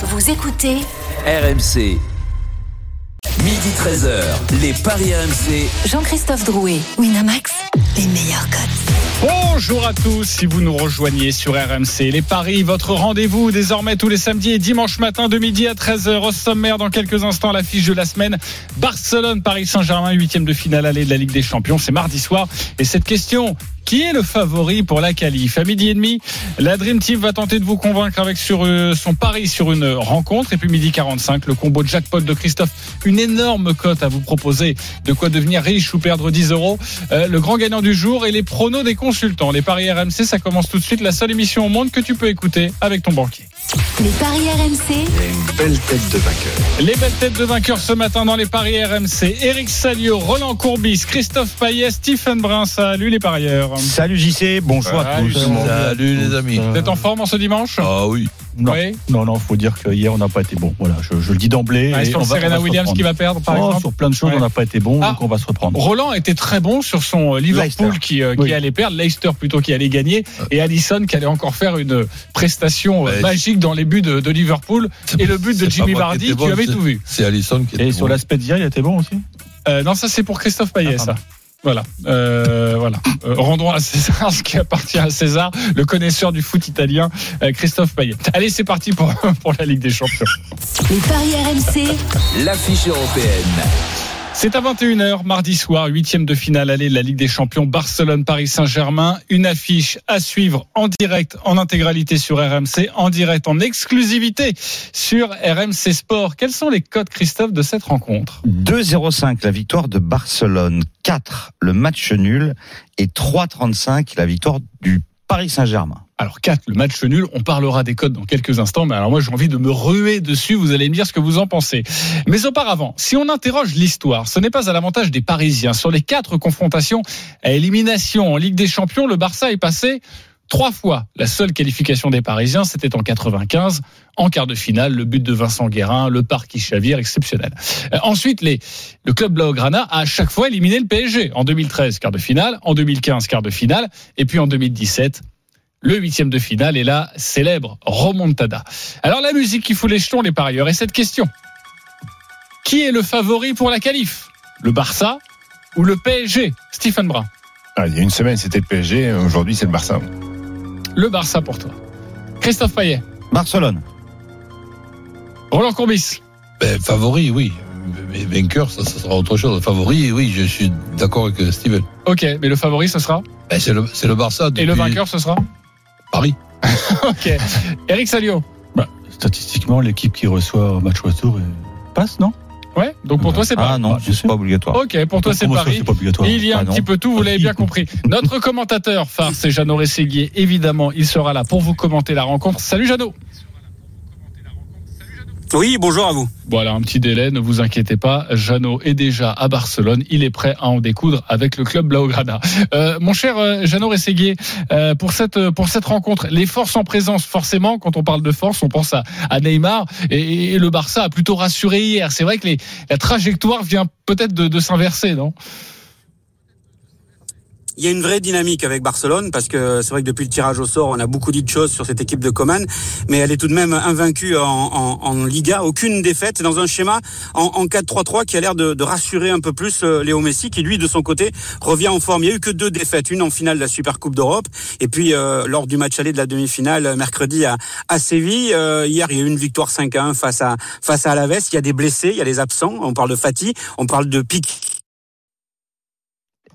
Vous écoutez RMC. Midi 13h, les Paris RMC. Jean-Christophe Drouet, Winamax, les meilleurs codes. Bonjour à tous, si vous nous rejoignez sur RMC. Les Paris, votre rendez-vous désormais tous les samedis et dimanches matin de midi à 13h au sommaire. Dans quelques instants, l'affiche de la semaine. Barcelone, Paris Saint-Germain, huitième de finale allée de la Ligue des Champions. C'est mardi soir. Et cette question, qui est le favori pour la qualif? À midi et demi, la Dream Team va tenter de vous convaincre avec sur euh, son pari sur une rencontre. Et puis midi 45, le combo de jackpot de Christophe. Une énorme cote à vous proposer. De quoi devenir riche ou perdre 10 euros. Euh, le grand gagnant du jour et les pronos des consultants. Les paris RMC, ça commence tout de suite. La seule émission au monde que tu peux écouter avec ton banquier. Les paris RMC, une belle tête de vainqueur. Les belles têtes de vainqueurs ce matin dans les paris RMC. Eric Salio, Roland Courbis, Christophe Payet, Stephen Brun. Salut les parieurs. Salut JC, bonjour à tous. Salut les amis. Vous êtes en forme en ce dimanche? Ah oui. Non, Oui. non, non, faut dire que hier on n'a pas été bon. Voilà, je, je le dis d'emblée. Ah, Sur on va- Serena on va se Williams qui va perdre par Oh, exemple? sur plein de choses, Ouais. on n'a pas été bon, Ah. donc on va se reprendre. Roland était très bon sur son euh, Liverpool Leicester. qui, euh, qui Oui. allait perdre, Leicester plutôt qui allait gagner, et Allison qui allait encore faire une prestation euh, Ouais. Dans les buts de, de Liverpool. Et le but de Jimmy Vardy, étais tu bon, avais tout vu. C'est Allison qui était Et sur bon. l'aspect d'hier, il était bon aussi? Euh, non, ça c'est pour Christophe Payet, Ah, ça. Voilà, euh, voilà. Euh, rendons à César ce qui appartient à César, le connaisseur du foot italien, euh, Christophe Payet. Allez, c'est parti pour, pour la Ligue des Champions. les paris RMC, L'affiche européenne. C'est à 21h, mardi soir, huitième de finale allée de la Ligue des Champions, Barcelone-Paris Saint-Germain. Une affiche à suivre en direct, en intégralité sur RMC, en direct, en exclusivité sur RMC Sport. Quels sont les codes, Christophe, de cette rencontre? 2-0-5 la victoire de Barcelone, 4 le match nul et 3-35 la victoire du Paris Saint-Germain. Alors 4, le match nul, on parlera des codes dans quelques instants, mais alors moi j'ai envie de me ruer dessus, vous allez me dire ce que vous en pensez. Mais auparavant, si on interroge l'histoire, ce n'est pas à l'avantage des Parisiens. Sur les quatre confrontations à élimination en Ligue des Champions, le Barça est passé trois fois. La seule qualification des Parisiens, c'était en 95, en quart de finale, le but de Vincent Guérin, le parc qui chavire, exceptionnel. Euh, ensuite, les, le club Blaugrana a à chaque fois éliminé le PSG. En 2013, quart de finale, en 2015, quart de finale, et puis en 2017, le huitième de finale et la célèbre remontada. Alors la musique qui fout les jetons, les parieurs, et cette question. Qui est le favori pour la qualif? Le Barça ou le PSG Stephen Brun. Ah, il y a une semaine, c'était le PSG. Aujourd'hui, c'est le Barça. Le Barça pour toi. Christophe Payet. Barcelone, Roland Courbis. Ben, favori, oui. Mais vainqueur, ça, ça sera autre chose. Favori, oui, je suis d'accord avec Steven. Ok, mais le favori ce sera? Ben, c'est le, le Barça. Et le vainqueur ce sera? Paris. Ok. Eric Salio. statistiquement, l'équipe qui reçoit au match retour passe, non? Ouais, donc pour toi c'est pas. Ah non, c'est pas obligatoire. Ok, pour toi c'est Paris. c'est pas obligatoire Il y a Ah un non. petit peu tout, vous l'avez bien compris. Notre commentateur phare, c'est Jeannot Rességuier. Évidemment, il sera là pour vous commenter la rencontre. Salut Jeannot Oui, bonjour à vous. Voilà, un petit délai, ne vous inquiétez pas. Jeannot est déjà à Barcelone. Il est prêt à en découdre avec le club Blaugrana. Euh, mon cher euh, Jeannot Rességuier, euh, pour cette pour cette rencontre, les forces en présence, forcément, quand on parle de force, on pense à, à Neymar et, le Barça a plutôt rassuré hier. C'est vrai que la trajectoire vient peut-être de, de s'inverser, non? Il y a une vraie dynamique avec Barcelone parce que c'est vrai que depuis le tirage au sort, on a beaucoup dit de choses sur cette équipe de Coman, mais elle est tout de même invaincue en, Liga, aucune défaite dans un schéma en, en 4-3-3 qui a l'air de, rassurer un peu plus euh, Léo Messi qui lui de son côté revient en forme. Il y a eu que deux défaites, une en finale de la Super Coupe d'Europe et puis euh, lors du match aller de la demi-finale euh, mercredi à, Séville. Euh, hier, il y a eu une victoire 5-1 face à face à. Il y a des blessés, il y a des absents. On parle de Fati, on parle de Pic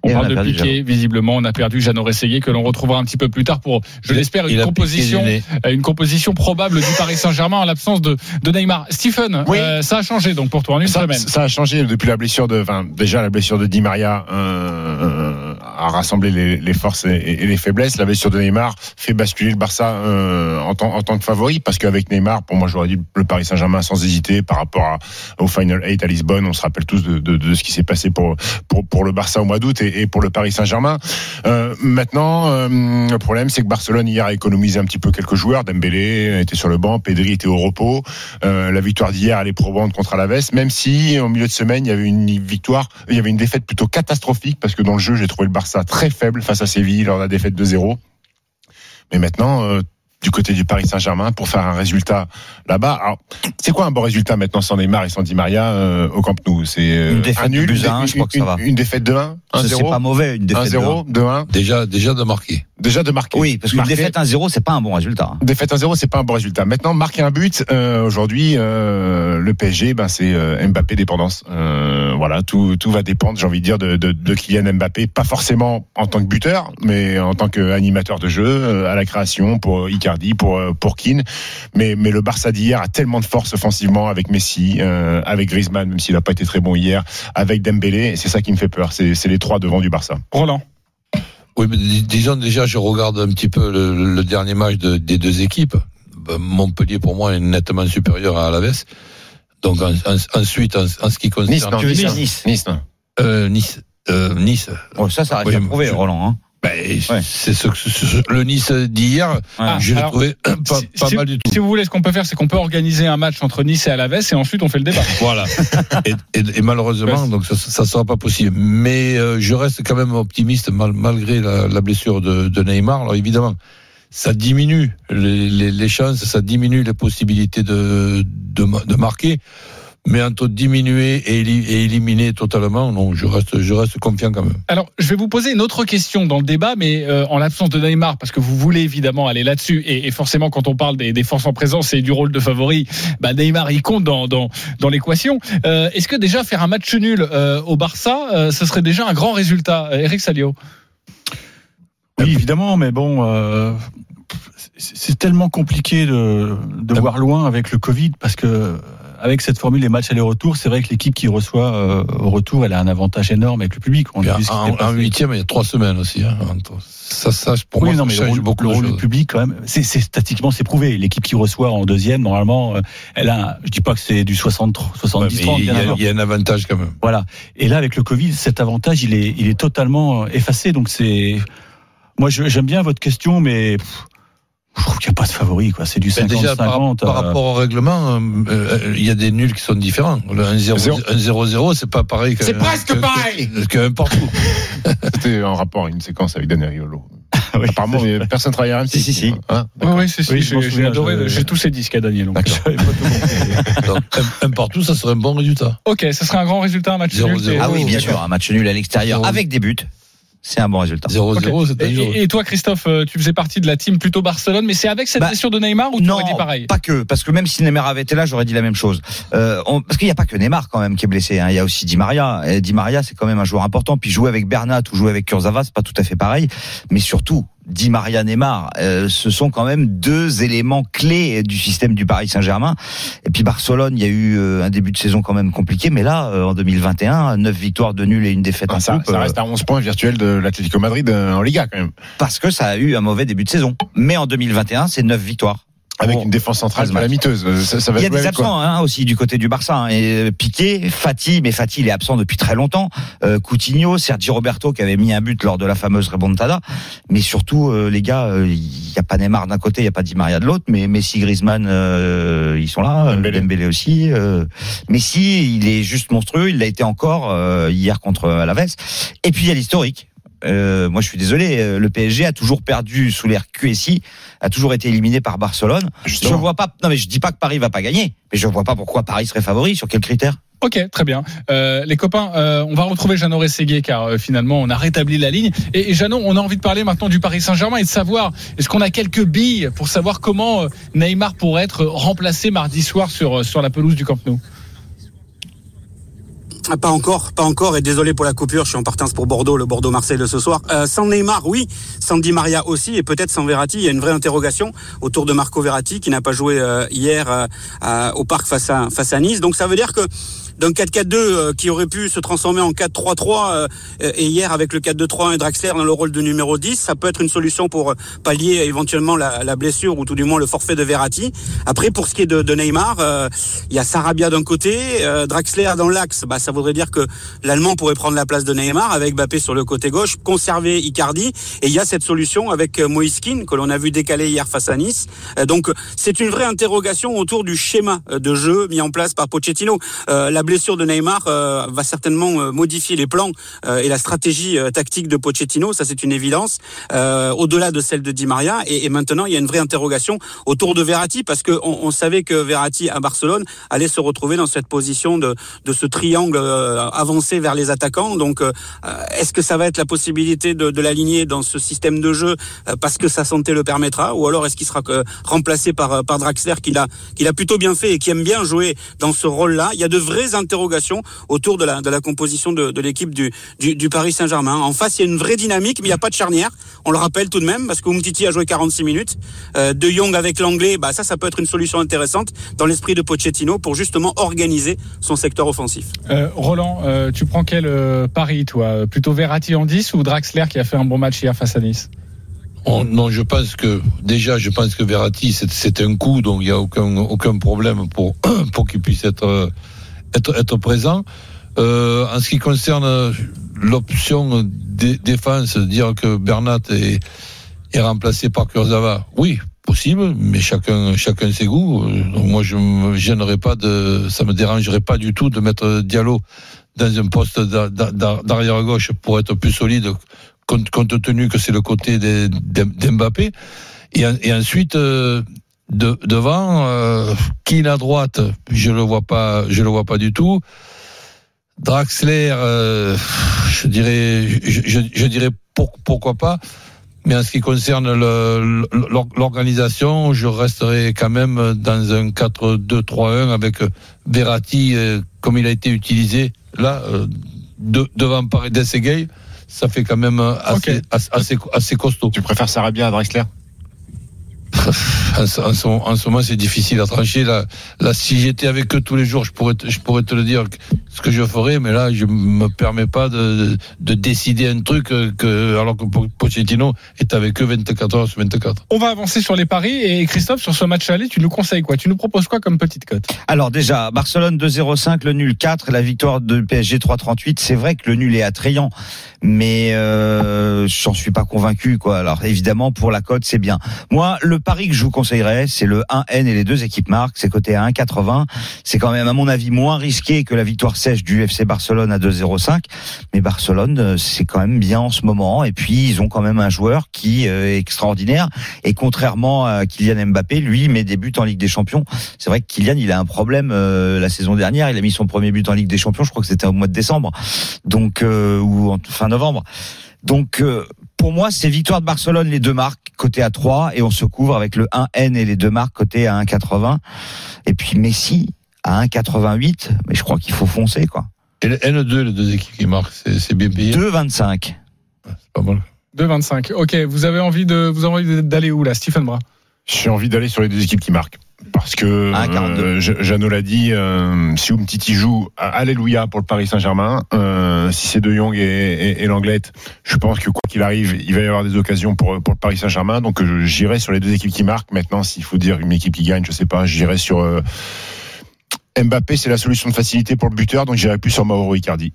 On Et parle a de Piqué, visiblement, on a perdu Jeannot Rességuier que l'on retrouvera un petit peu plus tard pour, je l'espère, une composition, euh, une composition probable du Paris Saint-Germain en l'absence de, de Neymar. Stephen, Oui. euh, ça a changé donc pour toi en une Ça, semaine. ça a changé depuis la blessure de, enfin, déjà la blessure de Di Maria euh, a rassemblé les, forces et, les faiblesses. La blessure de Neymar fait basculer le Barça euh, en, tant, que favori parce qu'avec Neymar, pour moi, j'aurais dit le Paris Saint-Germain sans hésiter par rapport à- au Final 8 à Lisbonne. On se rappelle tous de, ce qui s'est passé pour, pour le Barça au mois d'août et, pour le Paris Saint-Germain. Euh, maintenant, euh, le problème, c'est que Barcelone hier a économisé un petit peu quelques joueurs. Dembélé était sur le banc, Pedri était au repos. La victoire d'hier, elle est probante contre Alaves, même si au milieu de semaine, il y avait une victoire, il y avait une défaite plutôt catastrophique parce que dans le jeu, j'ai trouvé le Barça très faible face à Séville lors de la défaite de 0 Mais maintenant, euh, du côté du Paris Saint-Germain pour faire un résultat là-bas. Alors, c'est quoi un bon résultat maintenant sans Neymar et sans Di Maria euh, au Camp Nou? C'est euh, Une défaite un nul, de buts à un, une- je crois que ça une- va. Une défaite de 1, C'est pas 1-0, mauvais, une défaite. de 1-0, 2-1. Déjà, déjà de marquer. Déjà de marquer. Oui, parce qu'une Marquer. défaite 1-0, c'est pas un bon résultat. Défaite 1-0, c'est pas un bon résultat. Maintenant, marquer un but, euh, aujourd'hui, euh, le PSG, ben c'est euh, Mbappé dépendance. Euh, voilà, tout, tout va dépendre, j'ai envie de dire, de, de, de Kylian Mbappé, pas forcément en tant que buteur, mais en tant qu'animateur de jeu, euh, à la création pour Icardi, pour euh, pour Keane. Mais mais le Barça d'hier a tellement de force offensivement avec Messi, euh, avec Griezmann, même s'il n'a pas été très bon hier, avec Dembélé. et C'est ça qui me fait peur. C'est c'est les trois devant du Barça. Roland. Oui, mais dis- disons déjà, je regarde un petit peu le, le dernier match de- des deux équipes. Ben, Montpellier, pour moi, est nettement supérieur à Alaves. Donc en- en- ensuite, en, en ce qui concerne Nice, non, Tu veux dire Nice, Nice Nice, non. Euh, Nice, euh, Nice. Oh, ça, ça reste Oui, à prouver, je- Roland. Hein. Ben, c'est ce, que- ce- ce- le Nice d'hier. Ah, alors, trouvé pas, si, pas si- mal du tout. si vous voulez, ce qu'on peut faire, c'est qu'on peut organiser un match entre Nice et Alaves et ensuite on fait le débat. Voilà. et, et- et malheureusement, Ouais. donc ça, ça sera pas possible. Mais euh, je reste quand même optimiste mal- malgré la, la blessure de, de Neymar. Alors évidemment, ça diminue les, les- les chances, ça diminue les possibilités de, de, ma- de marquer. Mais entre diminuer et, et éliminer totalement, non, je reste, je reste confiant quand même. Alors, je vais vous poser une autre question dans le débat, mais euh, en l'absence de Neymar, parce que vous voulez évidemment aller là-dessus, et, et forcément, quand on parle des, des forces en présence et du rôle de favori, bah, Neymar, il compte dans, dans, dans l'équation. Euh, Est-ce que déjà faire un match nul euh, au Barça, euh, ce serait déjà un grand résultat Eric Salio? Oui, évidemment, mais bon, euh, c'est tellement compliqué de, de voir loin avec le Covid parce que avec cette formule les matchs aller-retour, c'est vrai que l'équipe qui reçoit euh, au retour, elle a un avantage énorme avec le public. On a en, huitième, il y a trois semaines aussi. Hein, ça, ça, pour Oui, moi, non, ça mais le change rôle, beaucoup le rôle du public, quand même, c'est c'est- statistiquement c'est prouvé. L'équipe qui reçoit en deuxième, normalement, euh, elle a, un- je dis pas que c'est du 60 Ouais, 70 mais 30 il, y a, il y a un avantage quand même. Voilà. Et là, avec le Covid, cet avantage, il est, il est totalement effacé. Donc c'est, moi, j'aime bien votre question, mais pff, je trouve qu'il n'y a pas de favori, quoi. C'est du Ben 50-50. déjà, par, par rapport au règlement, euh, euh, il y a des nuls qui sont différents. Le 1-0, Zéro. 1-0-0, c'est pas pareil que. C'est presque que- pareil. que- que n'importe où. C'était en rapport à une séquence avec Daniel Riolo. oui. Apparemment, mais personne travaille à RMC. Si, si, si. Hein Oui, oui, c'est Oui, si, je m'en j'ai- adoré, je- j'ai tous ces disques à Daniel. donc. Un, un partout, ça serait un bon résultat. Ok, ce serait un grand résultat, un match nul. Ah oui, bien sûr, un match nul à l'extérieur avec des buts, c'est un bon résultat. 0-0, Ok. c'est Et, et- et toi, Christophe, euh, tu faisais partie de la team plutôt Barcelone, mais c'est avec cette Bah, blessure de Neymar ou tu Non, aurais dit pareil? pas que, parce que même si Neymar avait été là, j'aurais dit la même chose. Euh, on- parce qu'il n'y a pas que Neymar quand même qui est blessé. hein. Il y a aussi Di Maria. Et Di Maria, c'est quand même un joueur important. Puis jouer avec Bernat ou jouer avec Kurzawa, c'est pas tout à fait pareil. Mais surtout, Di Maria, Neymar, euh, ce sont quand même deux éléments clés du système du Paris Saint-Germain. Et puis Barcelone, il y a eu euh, un début de saison quand même compliqué, mais là, euh, en 2021, neuf victoires de nul et une défaite Ah, en ça, coupe. ça euh, reste à 11 points virtuels de l'Atlético Madrid euh, en Liga quand même. parce que ça a eu un mauvais début de saison. Mais en 2021, c'est neuf victoires. Avec Bon. une défense centrale matchs. calamiteuse. Euh, Ça, ça va Il y a des absents hein, aussi du côté du Barça. hein. Et euh, Piqué, Fati, mais Fati il est absent depuis très longtemps. Euh, Coutinho, Sergi Roberto qui avait mis un but lors de la fameuse remontada. Mais surtout euh, les gars, euh, il y a pas Neymar d'un côté, il y a pas Di Maria de l'autre, mais Messi, Griezmann, euh, ils sont là. Dembélé. Dembélé aussi. Euh, Messi, il est juste monstrueux. Il l'a été encore euh, hier contre Alaves. Et puis il y a l'historique. Euh, moi, je suis désolé. euh, Le PSG a toujours perdu sous l'ère QSI, a toujours été éliminé par Barcelone. Je Justement. vois pas. Non, mais je dis pas que Paris va pas gagner, mais je vois pas pourquoi Paris serait favori. Sur quels critères Ok, très bien. Euh, les copains, euh, on va retrouver Jeannot Rességuier car euh, finalement on a rétabli la ligne. Et, et Jeannot, on a envie de parler maintenant du Paris Saint-Germain et de savoir est-ce qu'on a quelques billes pour savoir comment euh, Neymar pourrait être remplacé mardi soir sur sur la pelouse du Camp Nou? Ah, Pas encore, pas encore, et désolé pour la coupure, je suis en partance pour Bordeaux, le Bordeaux-Marseille de ce soir. Euh, sans Neymar, oui, sans Di Maria aussi, et peut-être sans Verratti, il y a une vraie interrogation autour de Marco Verratti qui n'a pas joué euh, hier euh, au parc face à Nice. Donc ça veut dire que d'un 4-4-2 euh, qui aurait pu se transformer en 4-3-3 euh, et hier avec le 4-2-3 et Draxler dans le rôle de numéro 10, ça peut être une solution pour euh, pallier éventuellement la, la blessure ou tout du moins le forfait de Verratti. Après pour ce qui est de, de Neymar, il y a Sarabia d'un côté, Draxler dans l'axe, bah, ça voudrait dire que l'Allemand pourrait prendre la place de Neymar avec Mbappé sur le côté gauche, conserver Icardi et il y a cette solution avec Moïskine que l'on a vu décaler hier face à Nice. Donc c'est une vraie interrogation autour du schéma de jeu mis en place par Pochettino. La blessure de Neymar euh, va certainement euh, modifier les plans euh, et la stratégie euh, tactique de Pochettino. Ça, c'est une évidence. Euh, Au-delà de celle de Di Maria. Et, et, maintenant, il y a une vraie interrogation autour de Verratti parce qu'on on savait que Verratti à Barcelone allait se retrouver dans cette position de, de ce triangle avancé vers les attaquants. Donc, est-ce que ça va être la possibilité de, de l'aligner dans ce système de jeu parce que sa santé le permettra, ou alors est-ce qu'il sera remplacé par par Draxler qui l'a qui l'a plutôt bien fait et qui aime bien jouer dans ce rôle-là? Il y a de vraies interrogations autour de la de la composition de, de l'équipe du, du, du Paris Saint-Germain. En face, il y a une vraie dynamique, mais il n'y a pas de charnière. On le rappelle tout de même parce que Umtiti a joué 46 minutes. Euh, de Jong avec l'anglais, bah ça, ça peut être une solution intéressante dans l'esprit de Pochettino pour justement organiser son secteur offensif. Euh, Roland, euh, tu prends quel euh, pari, toi? Plutôt Verratti en 10 ou Draxler qui a fait un bon match hier face à Nice? On- non, je pense que déjà, je pense que Verratti, c'est- un coup, donc il n'y a aucun, aucun problème pour, pour qu'il puisse être, euh, être, présent. Euh, en ce qui concerne l'option dé- défense, dire que Bernat est, est remplacé par Kurzawa, oui, possible, mais chacun, chacun ses goûts. Moi, je me gênerais pas de, ça me dérangerait pas du tout de mettre Diallo dans un poste d'a- d'a- d'a- d'arrière gauche pour être plus solide, compte, tenu que c'est le côté d'Mbappé. Et, et ensuite, euh, de, devant, euh, Keane à droite, je le vois pas, je le vois pas du tout. Draxler, euh, je dirais, je, je, je dirais pour- pourquoi pas. Mais en ce qui concerne l'organisation, je resterai quand même dans un 4-2-3-1 avec Verratti euh, comme il a été utilisé là euh, de- devant Paredes et Gay. Ça fait quand même assez, assez, assez, assez costaud. Tu préfères Sarabia à Drexler En ce, en ce- en ce moment, c'est difficile à trancher. Là, là si j'étais avec eux tous les jours, je pourrais, te, je pourrais te le dire ce que je ferais, mais là, je me permets pas de, de décider un truc euh, que, alors que Po- Pochettino est avec eux 24 heures sur 24. On va avancer sur les paris et Christophe, sur ce match aller, tu nous conseilles quoi? Tu nous proposes quoi comme petite cote? Alors déjà, Barcelone 2-0-5, le nul 4, la victoire de PSG 3-38. C'est vrai que le nul est attrayant, mais euh, j'en suis pas convaincu. quoi. Alors évidemment, pour la cote, c'est bien. Moi, le pari que je vous conseillerais, c'est le 1N et les deux équipes marquent. C'est coté à 1,80. C'est quand même, à mon avis, moins risqué que la victoire sèche du FC Barcelone à 2-0-5. Mais Barcelone, euh, c'est quand même bien en ce moment. Et puis, ils ont quand même un joueur qui euh, est extraordinaire. Et contrairement à Kylian Mbappé, lui, met des buts en Ligue des Champions. C'est vrai que Kylian, il a un problème euh, la saison dernière. Il a mis son premier but en Ligue des Champions. Je crois que c'était au mois de décembre, donc euh, ou en fin novembre. Donc euh, pour moi, c'est victoire de Barcelone les deux marques côté à 3 et on se couvre avec le 1N et les deux marques côté à 1,80. Et puis Messi à 1,88. Mais je crois qu'il faut foncer quoi. Et le N2, les deux équipes qui marquent, c'est bien payé? 2,25. C'est pas mal. 2,25. Ok, vous avez envie de vous avez envie d'aller où là, Stephen Bra J'ai envie d'aller sur les deux équipes qui marquent. Parce que Ah, 42. euh, Je- Jeannot l'a dit, euh, si Umtiti joue, alléluia pour le Paris Saint-Germain. Euh, si c'est De Jong et, et, et Langlette, je pense que quoi qu'il arrive, il va y avoir des occasions pour, pour le Paris Saint-Germain. Donc j'irai sur les deux équipes qui marquent. Maintenant, s'il faut dire une équipe qui gagne, je sais pas, j'irai sur Mbappé, c'est la solution de facilité pour le buteur, donc j'irai plus sur Mauro Icardi.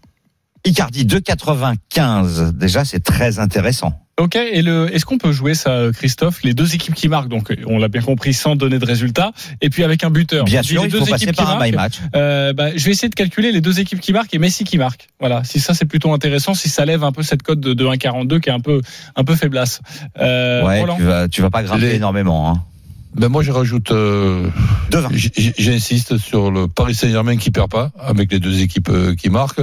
Icardi 2,95. Déjà, c'est très intéressant. Ok, et le, est-ce qu'on peut jouer ça, Christophe? Les deux équipes qui marquent, donc on l'a bien compris, sans donner de résultat, et puis avec un buteur. Bien sûr, les il deux faut passer équipes par qui un marquent. match. Euh, bah, je vais essayer de calculer les deux équipes qui marquent et Messi qui marque. Voilà, si ça c'est plutôt intéressant, si ça lève un peu cette cote de, de 1,42 qui est un peu un peu faiblasse. Euh, Ouais, Roland tu vas, tu vas pas grimper Les- énormément. Hein. Ben moi, je rajoute, euh, 2,20. j- j- j'insiste sur le Paris Saint-Germain qui perd pas, avec les deux équipes euh, qui marquent.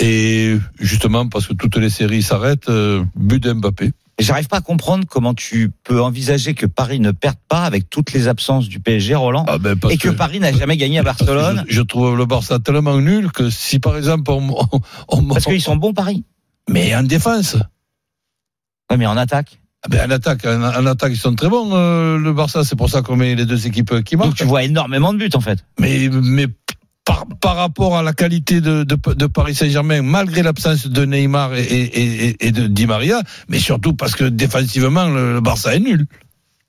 Et justement, parce que toutes les séries s'arrêtent, euh, but d'Mbappé. Et J'arrive pas à comprendre comment tu peux envisager que Paris ne perde pas avec toutes les absences du PSG, Roland, Ah ben, et que, Paris n'a jamais gagné à Barcelone, Je, je trouve le Barça tellement nul que si par exemple on, on, on- parce qu'ils sont bons Paris. mais en défense, Ouais, mais en attaque. ah ben en attaque, en, en attaque ils sont très bons euh, le Barça. C'est pour ça qu'on met les deux équipes qui Donc marquent. tu vois énormément de buts en fait. Mais mais par, rapport à la qualité de, de, de Paris Saint-Germain, malgré l'absence de Neymar et, et, et, et de Di Maria, mais surtout parce que défensivement le, le Barça est nul.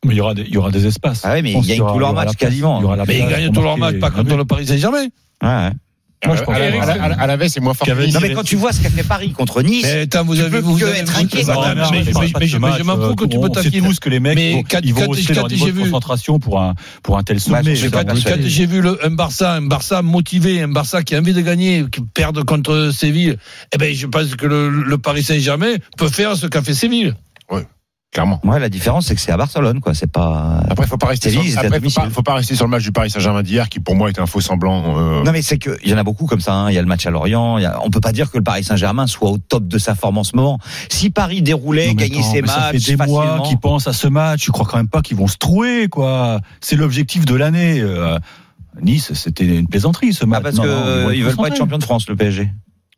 Mais il y aura des, il y aura des espaces. Ah ouais, mais ils gagnent tous leurs matchs quasiment. Il Mais ils gagnent tous leurs matchs, pas contre le Paris Saint-Germain. Ouais, ouais. Moi, je pense à, la, Eric, à la- à la- à la veille, c'est moins fort. que Qu'avait Nice. Non, mais quand tu vois ce qu'a fait Paris contre Nice, Mais attends, vous Tu avez peux vous que avez être inquiet, mais- Non, mais- je m'en fous que tu sait taquines. tous que les mecs, Mais ils vont- quand leur niveau j'ai de vu- concentration pour un, pour un tel sommet. j'ai vu le, un Barça, un Barça motivé, un Barça qui a envie de gagner, qui perd contre Séville, eh ben, je pense que le, le Paris Saint-Germain peut faire ce qu'a fait Séville. Clairement. ouais, la différence, c'est que c'est à Barcelone, quoi. C'est pas. Après, faut pas rester. Sur, après, faut pas, faut pas rester sur le match du Paris Saint-Germain d'hier, qui pour moi était un faux semblant. euh, Non mais c'est que il y en a beaucoup comme ça. hein. Il y a le match à Lorient. y a- On peut pas dire que le Paris Saint-Germain soit au top de sa forme en ce moment. Si Paris déroulait, Non, gagnait attends, ses mais ça matchs fait des mois facilement. qu'ils pensent à ce match. Je crois quand même pas qu'ils vont se trouver, quoi. C'est l'objectif de l'année. Euh, Nice, c'était une plaisanterie ce match. Ah, parce Non, que non, euh, vont ils veulent pas être champions de France, le PSG.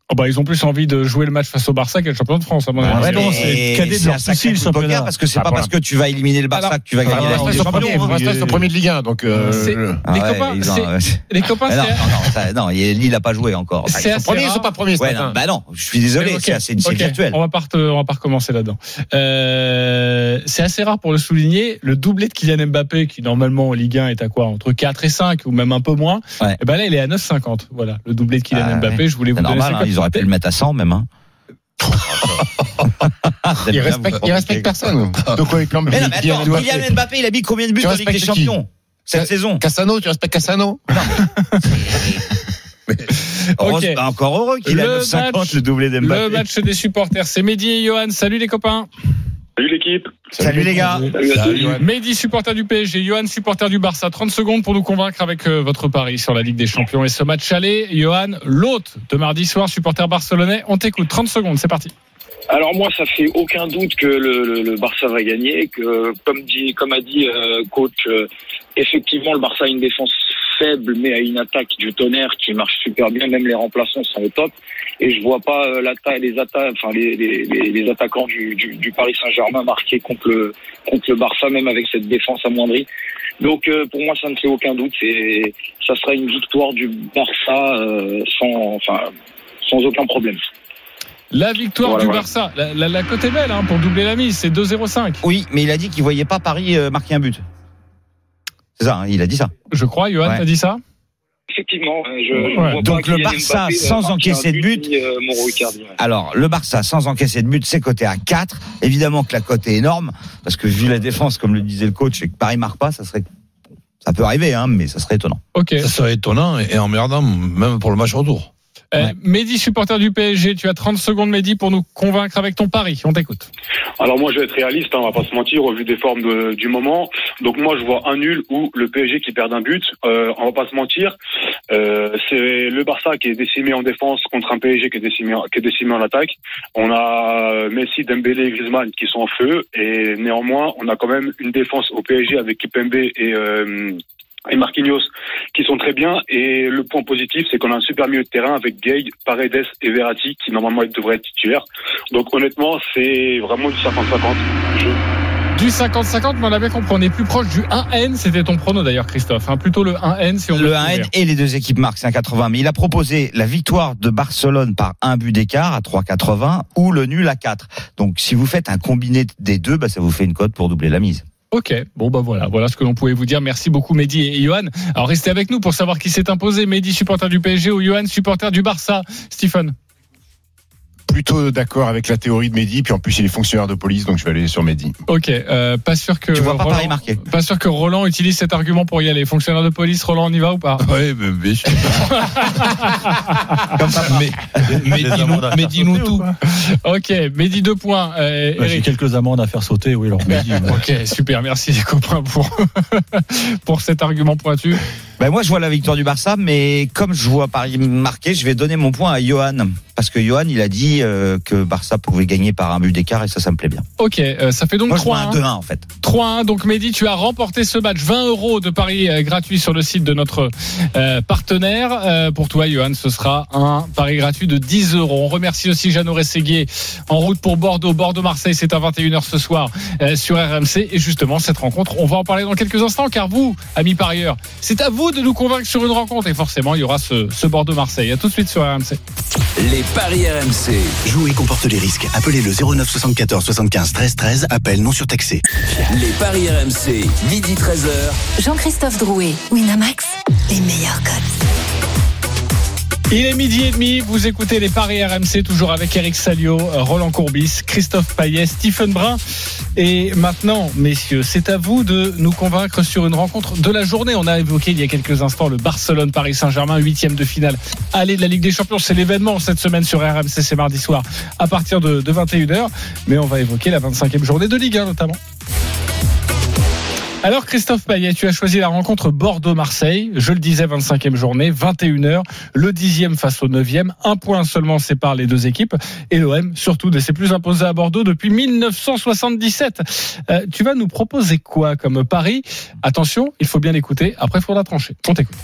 Oh bah, ils ont plus envie de jouer le match face au Barça qu'être champion de France, à mon Ah avis. ouais, non, c'est cadet de c'est leur souci, le championnat. parce que c'est Ah, pas parce que tu vas éliminer le Barça Alors, que tu vas gagner la Ligue des Champions. rester sur premier de Ligue 1. Donc, euh, C'est- le- Ah Les ouais, copains. Les copains, non, c'est. non, non, ça- non, il- Lille a pas joué encore. C'est ils sont premiers, ils rare. sont pas premiers ce Ouais, matin. non, bah non, je suis désolé, Ok, c'est virtuel. On va pas, on va pas recommencer là-dedans. Euh, c'est assez rare pour le souligner. Le doublé de Kylian Mbappé, qui normalement en Ligue 1 est à quoi Entre 4 et 5 ou même un peu moins. Et ben là, il est à 9,50. Voilà, le doublé de Kylian Ah, Mbappé. Je voulais vous donner ils auraient pu le mettre à 100 même. Hein. Il respecte, il respecte personne. Donc, Mais non, mais attends. Kylian Mbappé, il a mis combien de buts en Ligue des Champions cette Ca- saison? Cassano, tu respectes Cassano? Heureuse- Ok. bah, Encore heureux qu'il a Le 9,50 match- le doublé Le d'Mbappé. match des supporters, c'est Mehdi et Johan. Salut les copains. Salut l'équipe. Salut les gars. Salut. Mehdi, supporter du PSG, Johan, supporter du Barça. 30 secondes pour nous convaincre avec euh, votre pari sur la Ligue des Champions. Et ce match aller, Johan, l'hôte de mardi soir, supporter barcelonais. On t'écoute. 30 secondes, c'est parti. Alors moi, ça fait aucun doute que le, le- le Barça va gagner. Que comme dit, comme a dit euh, coach, euh, effectivement, le Barça a une défense faible, mais a une attaque du tonnerre qui marche super bien. Même les remplaçants sont au top. Et je vois pas euh, l'attaque, les attaques, enfin les, les, les- les attaquants du, du, du Paris Saint-Germain marquer contre le contre le Barça, même avec cette défense amoindrie. Donc euh, pour moi, ça ne fait aucun doute. C'est ça sera une victoire du Barça euh, sans, enfin, sans aucun problème. La victoire Voilà, du voilà. Barça. La, la, la cote est belle hein, pour doubler la mise. C'est 2-0-5. Oui, mais il a dit qu'il voyait pas Paris euh, marquer un but. C'est ça, hein, il a dit ça. Je crois, Johan, Ouais. t'as dit ça? Effectivement, euh, je, je Ouais. vois Donc le Barça, Mbappé, sans marquer encaisser de but. euh, Mauro Icardi, ouais. Alors, le Barça, sans encaisser de but, c'est coté à 4. Évidemment que la cote est énorme, parce que vu la défense, comme le disait le coach, et que Paris marque pas, ça serait, ça peut arriver, hein, mais ça serait étonnant. Ok. Ça serait étonnant et emmerdant, même pour le match retour. Euh, Mehdi, supporter du PSG, tu as 30 secondes, Mehdi, pour nous convaincre avec ton pari. On t'écoute. Alors moi je vais être réaliste, hein, on va pas se mentir, au vu des formes de- du moment. Donc moi je vois un nul ou le PSG qui perd un but. Euh, on va pas se mentir, euh, c'est le Barça qui est décimé en défense contre un PSG qui est décimé, en- qui est décimé en attaque. On a Messi, Dembélé et Griezmann qui sont en feu et néanmoins on a quand même une défense au PSG avec Kipembe et euh, et Marquinhos qui sont très bien et le point positif c'est qu'on a un super milieu de terrain avec Gay, Paredes et Verratti qui normalement devraient être titulaires. Donc honnêtement, c'est vraiment du 50-50. Je- Du 50-50, mais on avait compris. On est plus proche du 1N. C'était ton prono d'ailleurs, Christophe. hein. Plutôt le 1N si on veut Le se 1N couvrir. et les deux équipes marquent, c'est un 80. Mais il a proposé la victoire de Barcelone par un but d'écart à 3,80 ou le nul à 4. Donc, si vous faites un combiné des deux, bah, ça vous fait une cote pour doubler la mise. Ok, bon bah voilà, voilà ce que l'on pouvait vous dire. Merci beaucoup Mehdi et Johan. Alors restez avec nous pour savoir qui s'est imposé. Mehdi, supporter du PSG ou Johan, supporter du Barça? Stephen. Plutôt d'accord avec la théorie de Mehdi, puis en plus il est fonctionnaire de police, donc je vais aller sur Mehdi. Ok, euh, pas sûr que Tu vois pas Roland, Paris marquer. pas sûr que Roland utilise cet argument pour y aller. Fonctionnaire de police, Roland, on y va ou pas? Oui, mais sûr. Comme mais mais dis-nous mais dis-nous sauter ou tout. Ok, Mehdi deux points. Euh, Bah, J'ai quelques amendes à faire sauter, oui, alors Mehdi. Ok, super, merci les copains pour pour cet argument pointu. Ben moi, je vois la victoire du Barça, mais comme je vois Paris marquer, je vais donner mon point à Johan. Parce que Johan, il a dit euh, que Barça pouvait gagner par un but d'écart et ça, ça me plaît bien. Ok, euh, ça fait donc Moi, je vois un 3-1. 2-1 en fait. 3-1. Donc Mehdi, tu as remporté ce match. 20 euros de paris euh, gratuit sur le site de notre euh, partenaire. Euh, pour toi, Johan, ce sera un pari gratuit de 10 euros. On remercie aussi Jeannot Rességuier en route pour Bordeaux. Bordeaux-Marseille, c'est à 21h ce soir euh, sur RMC. Et justement, cette rencontre, on va en parler dans quelques instants car vous, amis parieurs, c'est à vous de nous convaincre sur une rencontre. Et forcément, il y aura ce, ce Bordeaux-Marseille. À tout de suite sur RMC. Les paris RMC. Jouer comporte les risques. Appelez le 09 74 75 13 13. Appel non surtaxé. Les paris RMC. Midi 13h. Jean-Christophe Drouet, Winamax, les meilleurs codes. Il est midi et demi, vous écoutez les Paris RMC, toujours avec Eric Salio, Roland Courbis, Christophe Payet, Stephen Brun. Et maintenant, messieurs, c'est à vous de nous convaincre sur une rencontre de la journée. On a évoqué il y a quelques instants le Barcelone-Paris Saint-Germain, huitième de finale. Allez de la Ligue des Champions, c'est l'événement cette semaine sur RMC, c'est mardi soir à partir de, de 21h. Mais on va évoquer la 25e journée de Ligue 1 notamment. Alors Christophe Payet, tu as choisi la rencontre Bordeaux-Marseille. Je le disais, 25e journée, 21h, le 10e face au 9e. Un point seulement sépare les deux équipes. Et l'OM, surtout, ne s'est plus imposé à Bordeaux depuis 1977. Euh, tu vas nous proposer quoi comme pari? Attention, il faut bien l'écouter. Après, il faudra trancher. On t'écoute.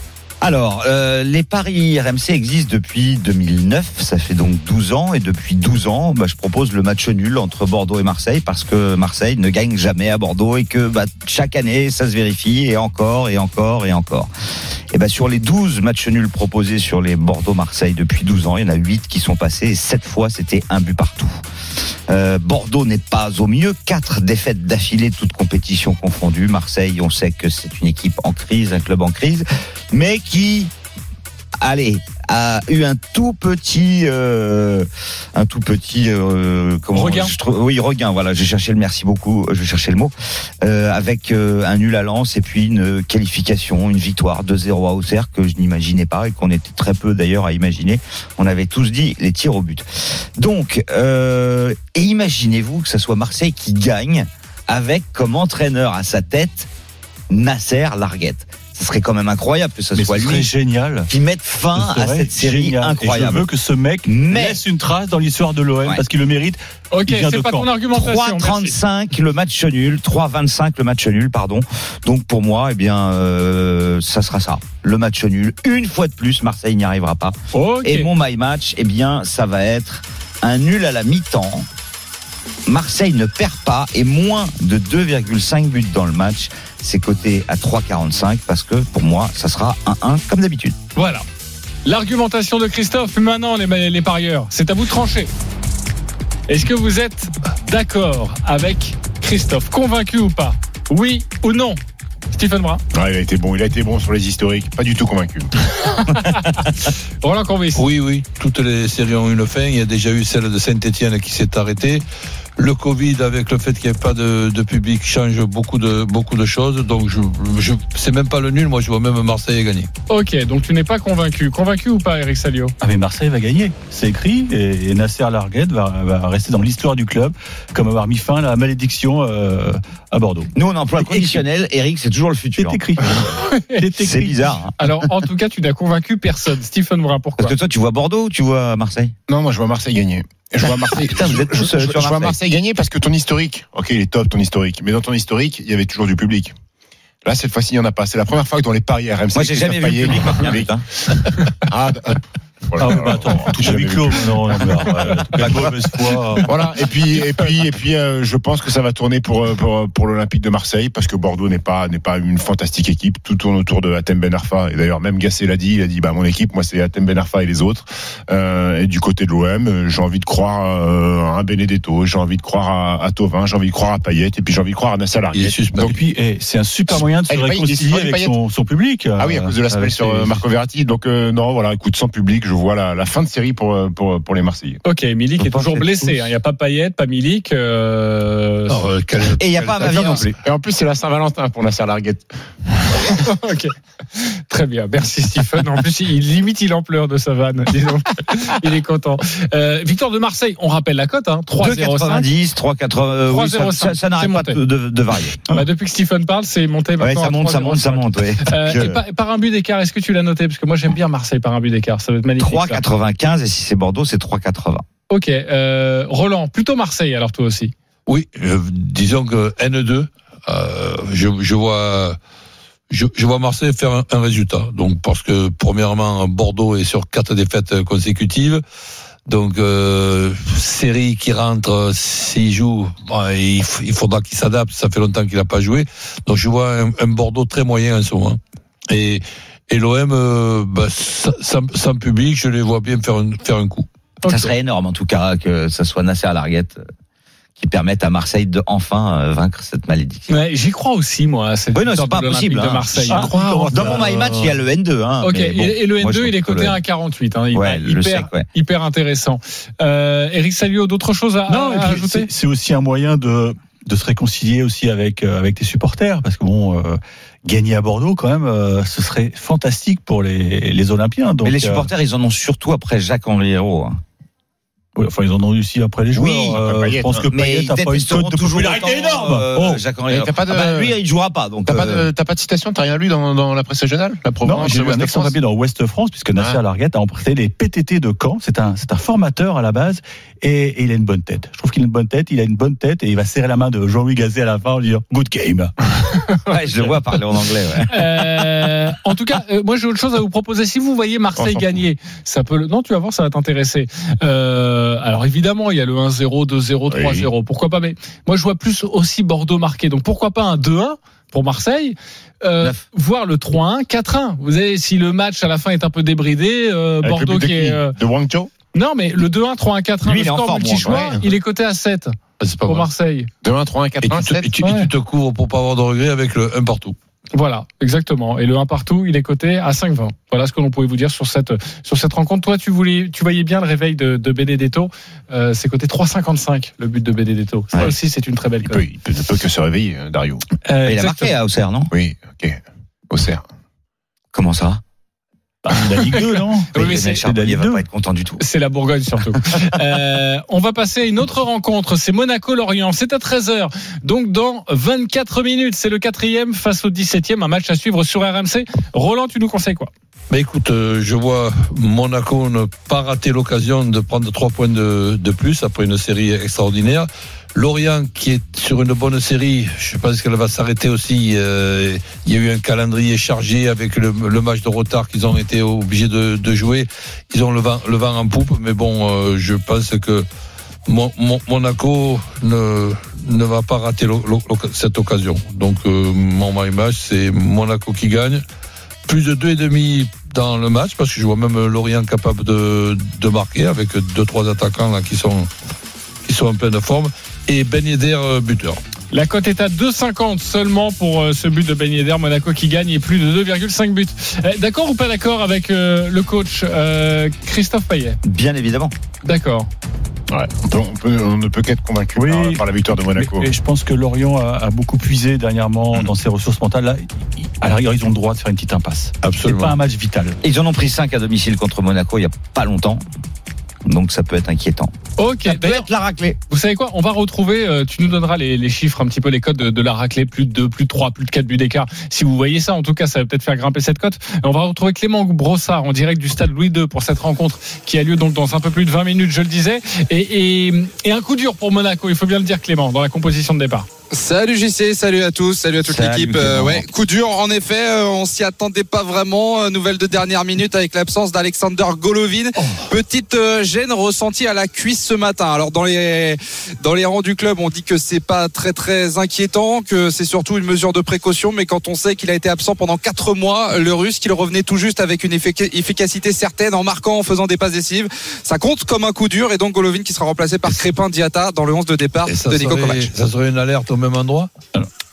Alors, euh, les paris RMC existent depuis 2009, ça fait donc 12 ans, et depuis 12 ans, bah, je propose le match nul entre Bordeaux et Marseille, parce que Marseille ne gagne jamais à Bordeaux, et que bah, chaque année, ça se vérifie, et encore, et encore, et encore. Et bah, sur les 12 matchs nuls proposés sur les Bordeaux-Marseille depuis 12 ans, il y en a 8 qui sont passés, et 7 fois, c'était un but partout. Euh, Bordeaux n'est pas au mieux, quatre défaites d'affilée, toutes compétitions confondues. Marseille, on sait que c'est une équipe en crise, un club en crise, mais qui, allez, a eu un tout petit, euh, un tout petit, euh, comment Regain. je trouve- oui, regain. Voilà, j'ai cherché le merci beaucoup, je cherchais le mot, euh, avec euh, un nul à Lens et puis une qualification, une victoire 2-0 à Auxerre que je n'imaginais pas et qu'on était très peu d'ailleurs à imaginer. On avait tous dit les tirs au but. Donc, euh, et imaginez-vous que ce soit Marseille qui gagne avec comme entraîneur à sa tête Nasser Larguette. Ce serait quand même incroyable que ce Mais soit ce serait lui génial. qui mette fin Ce à cette série génial. Et incroyable. je veux que ce mec Mais- laisse une trace dans l'histoire de l'OM Ouais. parce qu'il le mérite. Ok, c'est pas ton argumentation. merci. 3,35 le match nul, 3,25 le match nul, pardon. Donc pour moi, eh bien, euh, ça sera ça, le match nul. Une fois de plus, Marseille n'y arrivera pas. Ok. Et mon my match, eh bien, ça va être un nul à la mi-temps. Marseille ne perd pas et moins de 2,5 buts dans le match. C'est coté à 3,45 parce que pour moi, ça sera 1-1 comme d'habitude. Voilà. L'argumentation de Christophe, maintenant les, les parieurs, c'est à vous de trancher. Est-ce que vous êtes d'accord avec Christophe? Convaincu ou pas? Oui ou non? Stephen Brun Ah, il a été bon, il a été bon sur les historiques, pas du tout convaincu. Roland Courbis Oui, oui, toutes les séries ont une fin. Il y a déjà eu celle de Saint-Etienne qui s'est arrêtée. Le Covid, avec le fait qu'il n'y ait pas de, de public, change beaucoup de, beaucoup de choses. Donc, je, je, c'est même pas le nul. Moi, je vois même Marseille gagner. Ok, donc tu n'es pas convaincu. Convaincu ou pas, Eric Salio? Ah mais Marseille va gagner, c'est écrit. Et, et Nasser Larguette va, va rester dans l'histoire du club comme avoir mis fin à la malédiction euh, à Bordeaux. Nous, on emploie le C'est conditionnel. Eric, c'est toujours le C'est futur. écrit. C'est écrit. C'est bizarre. hein. Alors, en tout cas, tu n'as convaincu personne. Stephen Brun, pourquoi? Parce que toi, tu vois Bordeaux ou tu vois Marseille? Non, moi je vois Marseille gagner. Je vois Marseille, Putain, vous êtes je- tous, je- je- sur je vois Marseille. Gagner parce que ton historique, ok, il est top ton historique, mais dans ton historique, il y avait toujours du public. Là, cette fois-ci, il n'y en a pas. C'est la première fois que dans les paris RMC. Moi, j'ai jamais vu le public ah, voilà. Ah oui, bah attends, tout à Jamais huis vu. clos. Non, non, mais, euh, quelle mauvaise foi. Voilà. Et puis, et puis, et puis, euh, je pense que ça va tourner pour euh, pour, pour l'Olympique de Marseille parce que Bordeaux n'est pas n'est pas une fantastique équipe. Tout tourne autour de Atem Ben Arfa. Et d'ailleurs, même Gasset l'a dit. Il a dit, bah mon équipe, moi, c'est Atem Ben Arfa et les autres. Euh, et du côté de l'OM, euh, j'ai envie de croire euh, à Benedetto, j'ai envie de croire à, à Tovin, j'ai envie de croire à Payet, et puis j'ai envie de croire à Nassar. Donc, Et puis, eh, c'est un super moyen de se réconcilier avec son, son public. Ah oui, à euh, cause de la semelle avec sur euh, Marco Verratti. Donc euh, non, voilà, écoute, sans public, je vois la, la fin de série pour euh, pour pour les Marseillais. Ok, Milik est toujours blessé. hein. Il n'y a pas Payet, pas Milik. euh, euh, quel- Et il n'y a pas quel- Mavi non plus. Et en plus, c'est la Saint-Valentin pour Nasser Larguette. ok. Très bien. Merci Stephen. En plus, il limite, il en pleure de sa vanne. Dis donc. Il est content. Euh, victoire de Marseille. On rappelle la cote, hein. 3-0-5. 2,90, 3,80. euh, oui, ça, 3,05, ça, ça n'arrête c'est pas de, de, de varier. Bah, depuis que Stephen parle, c'est monté Ouais, ça monte, ça monte, ça 3,05. monte. Ouais. Euh, Je- et par, par un but d'écart, est-ce que tu l'as noté? Parce que moi j'aime bien Marseille par un but d'écart, ça va être magnifique. Ça. 3,95 et si c'est Bordeaux, c'est 3,80. Ok, euh, Roland, plutôt Marseille alors toi aussi. Oui, euh, disons que N2, euh, je, je vois. Je, je vois Marseille faire un, un résultat. Donc parce que premièrement Bordeaux est sur quatre défaites consécutives. Donc euh, série qui rentre, s'il joue, bon, il, f- il faudra qu'il s'adapte. Ça fait longtemps qu'il n'a pas joué. Donc je vois un, un Bordeaux très moyen en ce moment. Et, et l'OM, euh, bah, sans, sans- public, je les vois bien faire un, faire un coup. Ça serait énorme en tout cas que ça soit Nasser à Larguette euh, qui permettent à Marseille de enfin euh, vaincre cette malédiction. Ouais, J'y crois aussi, moi. à Cette Oui, non, c'est pas possible. de hein. Marseille. Ah, hein. Dans mon my match, il y a le N2. Hein, Ok, mais bon, et et le moi, je N2, il est coté à 48. Hein, il Ouais, hyper, sais, ouais. hyper intéressant. Euh, Eric Salio, d'autres choses à, Non, à puis, ajouter c'est c'est aussi un moyen de de se réconcilier aussi avec euh, avec tes supporters parce que bon euh, gagner à Bordeaux quand même euh, ce serait fantastique pour les les Olympiens donc Mais les euh, supporters, ils en ont surtout après Jacques Henri Hérault. hein. Oui, enfin ils en ont eu aussi après les joueurs Oui, Euh, Payet, je pense hein. que Payet ils a pas une cote de popularité énorme euh, Oh. Jacques pas de- Ah bah, lui, il jouera pas. Donc, T'as pas, euh, de, t'as pas de citation, t'as rien lu dans, dans la presse régionale La Non, Provence, j'ai vu l'Ouest un excellent papier dans Ouest France, puisque Nasser Ah. Larguette a emprunté les PTT de Caen. C'est un, c'est un formateur à la base et, et il a une bonne tête. Je trouve qu'il a une bonne tête, il a une bonne tête et il va serrer la main de Jean-Louis Gazet à la fin en disant Good game. ouais, je le vois parler en anglais. Ouais. Euh, en tout cas, euh, moi j'ai autre chose à vous proposer. Si vous voyez Marseille gagner, ça peut. Le... Non, tu vas voir, ça va t'intéresser. Euh, alors évidemment, il y a le 1-0, 2-0, 3-0. Pourquoi pas? Mais moi, je vois plus aussi Bordeaux marqué. Donc pourquoi pas un 2-1 pour Marseille? Euh. Voir le 3-1, 4-1. Vous savez, si le match à la fin est un peu débridé, euh, Bordeaux qui est. euh, De Wang Cho Non, mais le 2-1, 3-1, 4-1, Lui, le il est en score forme, multi-choix, ouais. il est coté à 7 Ah, pour. Marseille. 2-1, 3-1, Et tu, 4-1, te, 7 et tu- Ouais. tu te couvres pour pas avoir de regrets avec le 1 partout. Voilà, exactement. Et le 1 partout, il est coté à 5,20. Voilà ce que l'on pouvait vous dire sur cette sur cette rencontre. Toi, tu voulais, tu voyais bien le réveil de, de Benedetto. Euh, c'est coté 3,55 le but de Benedetto. Ça Ouais. aussi, c'est une très belle il cote. peut, il peut- ne peut que se réveiller, euh, Dario. Euh, Mais il a marqué à Auxerre, non? Oui, ok. Auxerre. Comment ça? Bah, la Ligue 2, non Oui, mais Le c'est- Charbonnier va pas être content du tout. C'est la Bourgogne surtout. Euh, on va passer à une autre rencontre. C'est Monaco-Lorient. C'est à 13h. Donc dans 24 minutes, c'est le quatrième face au 17e. Un match à suivre sur RMC. Roland, tu nous conseilles quoi? Mais écoute, euh, je vois Monaco ne pas rater l'occasion de prendre trois points de, de plus après une série extraordinaire. Lorient qui est sur une bonne série, je pense qu'elle va s'arrêter aussi. Euh, il y a eu un calendrier chargé avec le, match de retard qu'ils ont été obligés de, jouer. Ils ont le vent, en poupe, mais bon, euh, je pense que Mon- Mon- Monaco ne, va pas rater cette occasion. Donc euh, mon match, c'est Monaco qui gagne. Plus de deux et demi dans le match parce que je vois même Lorient capable de, marquer avec deux trois attaquants qui sont en pleine forme et Ben Yedder euh, buteur. La cote est à 2,50 seulement pour euh, ce but de Ben Yedder. Monaco qui gagne et plus de 2,5 buts. Eh, D'accord ou pas d'accord avec euh, le coach euh, Christophe Payet? Bien évidemment. D'accord. Ouais, on, peut- on peut- on ne peut qu'être convaincu Oui. par, par la victoire de Monaco. Mais- Et je pense que Lorient a, a beaucoup puisé dernièrement Mm. dans ses ressources mentales. Là, à la rigueur, ils ont le droit de faire une petite impasse. C'est Absolument. pas un match vital. Ils en ont pris 5 à domicile contre Monaco il y a pas longtemps. Donc ça peut être inquiétant. Ok. Ça peut être la raclée. vous savez quoi On va retrouver. euh, tu nous donneras les, les chiffres, un petit peu les codes de, de la raclée, plus de 2, plus de 3, plus de 4 buts d'écart. Si vous voyez ça, en tout cas, ça va peut-être faire grimper cette cote. On va retrouver Clément Brossard en direct du stade Louis II pour cette rencontre qui a lieu donc dans un peu plus de 20 minutes, je le disais. Et, et, et un coup dur pour Monaco, il faut bien le dire, Clément, dans la composition de départ. Salut JC, salut à tous, salut à toute l'équipe. Euh, ouais, coup dur en effet, euh, on s'y attendait pas vraiment. Euh, Nouvelle de dernière minute avec l'absence d'Alexander Golovin. Petite euh, gêne ressentie à la cuisse ce matin. Alors dans les dans les rangs du club, on dit que c'est pas très très inquiétant, que c'est surtout une mesure de précaution, mais quand on sait qu'il a été absent pendant quatre mois, le Russe, qu'il revenait tout juste avec une effic- efficacité certaine en marquant, en faisant des passes décisives, ça compte comme un coup dur. Et donc Golovin qui sera remplacé par Crépin Diata dans le 11 de départ de Nico Kovac. ça serait une alerte au même endroit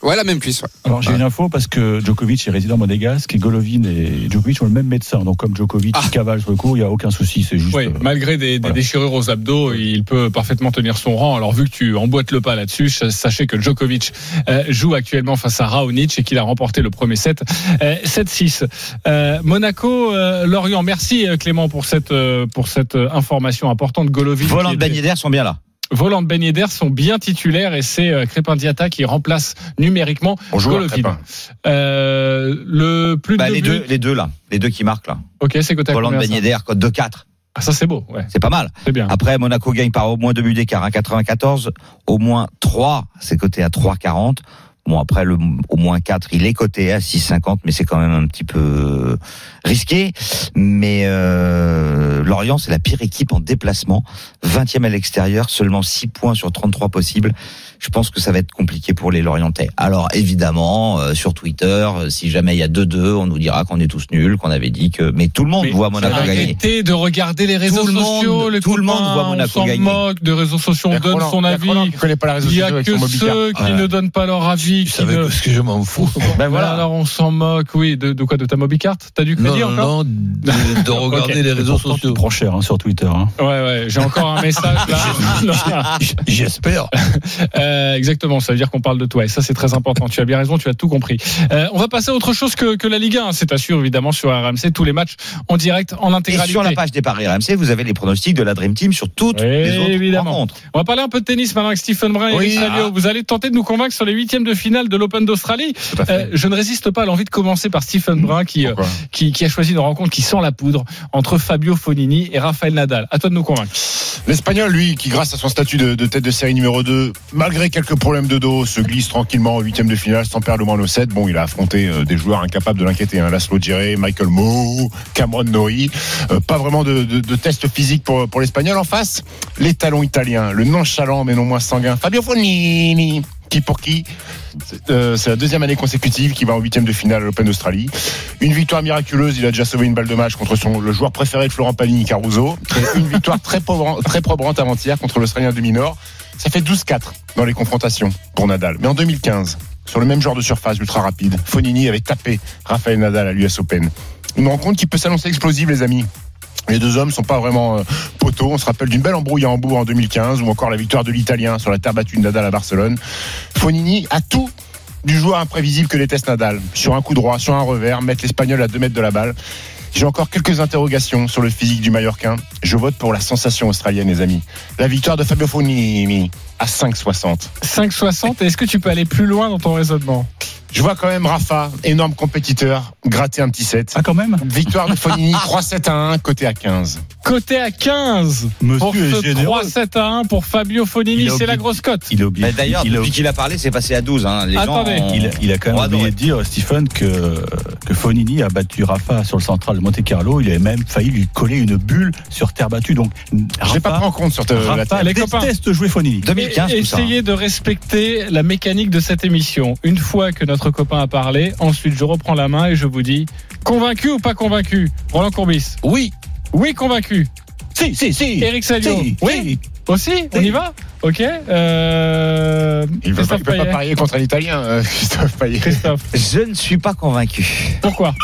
Ouais, la même cuisse. Ouais. Alors j'ai une info parce que Djokovic est résident monégasque et Golovin et Djokovic ont le même médecin. Donc comme Djokovic Ah. cavale sur le coup, il n'y a aucun souci. C'est juste. Oui, euh, malgré des, des déchirures aux abdos, il peut parfaitement tenir son rang. Alors vu que tu emboîtes le pas là-dessus, sachez que Djokovic euh, joue actuellement face à Raonic et qu'il a remporté le premier set euh, 7-6. Euh, Monaco, euh, Lorient. Merci Clément pour cette pour cette information importante. Golovin, Volant de sont bien là. Volant de Ben Yedder sont bien titulaires et c'est euh, Crépin Diata qui remplace numériquement à. Crépin. Euh, le plus Bah, de les buts- deux, les deux là, les deux qui marquent là. Ok, c'est côté à combien, Ben Yedder, code de 4. Ah, ça c'est beau, ouais, C'est pas mal. c'est bien. Après, Monaco gagne par au moins deux buts d'écart, hein, 94, au moins 3, c'est coté à 3,40. Bon, après, le, au moins 4, il est coté à 6,50, mais c'est quand même un petit peu risqué. Mais euh, Lorient, c'est la pire équipe en déplacement. 20e à l'extérieur, seulement 6 points sur 33 possibles. Je pense que ça va être compliqué pour les Lorientais. Alors évidemment, euh, sur Twitter, euh, si jamais il y a 2-2, on nous dira qu'on est tous nuls, qu'on avait dit que... Mais tout le monde Mais voit Monaco gagner. Arrêtez de regarder les réseaux Tout le monde- sociaux. les tout le monde voit Monaco on gagner. moque des réseaux sociaux, on donne Roland- son il y a avis. Roland Il y a que ceux qui ne donnent pas leur avis. Tu Qui savais parce que je m'en fous. Ben voilà, alors on s'en moque, oui. De, de quoi De ta mobicarte T'as du crédit Non, non, encore? non, de, de regarder Ok. les réseaux Pourtant, tu sociaux. prends cher hein, sur Twitter. Hein. Ouais, ouais, j'ai encore un message là. J'espère. Euh, exactement, ça veut dire qu'on parle de toi et ça c'est très important. Tu as bien raison, tu as tout compris. Euh, on va passer à autre chose que, que la Ligue 1, c'est sûr évidemment sur RMC, tous les matchs en direct, en Et intégralité. sur la page des paris RMC, vous avez les pronostics de la Dream Team sur toutes Oui, les autres évidemment. rencontres. On va parler un peu de tennis maintenant avec Stephen Brun et Oui. Eric Salio. Vous allez tenter de nous convaincre sur les huitièmes de finale de l'Open d'Australie. Euh, je ne résiste pas à l'envie de commencer par Stephen Brun qui, euh, qui, qui a choisi une rencontre qui sent la poudre entre Fabio Fonini et Rafael Nadal. À toi de nous convaincre. L'Espagnol, lui, qui grâce à son statut de, de tête de série numéro 2, malgré quelques problèmes de dos, se glisse tranquillement en huitième de finale sans perdre le moins au 7. Bon, il a affronté euh, des joueurs incapables de l'inquiéter. Hein. Laszlo Djere, Michael Moe, Cameron Norrie. Euh, pas vraiment de, de, de test physique pour, pour l'Espagnol. En face, les talons italiens, le nonchalant mais non moins sanguin Fabio Fonini. Qui pour qui C'est euh, c'est la deuxième année consécutive qu'il va en huitième de finale à l'Open d'Australie. Une victoire miraculeuse, il a déjà sauvé une balle de match contre son, le joueur préféré de Florent Pagny, Caruso. Une victoire très, pauvre, très probrante avant-hier contre l'Australien de Minor. Ça fait 12-4 dans les confrontations pour Nadal. Mais en 2015, sur le même genre de surface ultra rapide, Fonini avait tapé Rafael Nadal à l'US Open. Une rencontre qui peut s'annoncer explosive, les amis. Les deux hommes sont pas vraiment euh, poteaux. On se rappelle d'une belle embrouille à Hambourg en 2015 ou encore la victoire de l'Italien sur la terre battue de Nadal à Barcelone. Fonini a tout du joueur imprévisible que déteste Nadal. Sur un coup droit, sur un revers, mettre l'Espagnol à 2 mètres de la balle. J'ai encore quelques interrogations sur le physique du Mallorquin. Je vote pour la sensation australienne, les amis. La victoire de Fabio Fonini à 5,60. 5,60. Est-ce que tu peux aller plus loin dans ton raisonnement? Je vois quand même Rafa, énorme compétiteur, gratter un petit set. Ah, quand même Victoire de Fonini 3-7 à 1, côté à 15. Côté à 15 pour Monsieur ce généreux. 3-7 à 1 pour Fabio Fonini. C'est la grosse cote. Il a oublié. Mais D'ailleurs, depuis qu'il a parlé, c'est passé à 12. Hein. Les Attendez. gens ont- il, a, il a quand même oublié de dire, Stephen, que, que Fonini a battu Rafa sur le central de Monte Carlo. Il avait même failli lui coller une bulle sur terre battue. Donc, Je l'ai pas pris en compte sur te- la Rafa terre. Les copains. déteste jouer Fonini. 2015, tout ça. hein. Essayez de respecter la mécanique de cette émission. Une fois que notre copain a parlé, ensuite je reprends la main et je vous dis convaincu ou pas convaincu? Roland Courbis Oui. Oui, convaincu. Si, si, si. Eric Salio Si, Oui. si. Aussi? On y va? Ok. Euh... Il ne peut, pas- parier contre un Italien, euh, Christophe Payet. Christophe, Je ne suis pas convaincu. pourquoi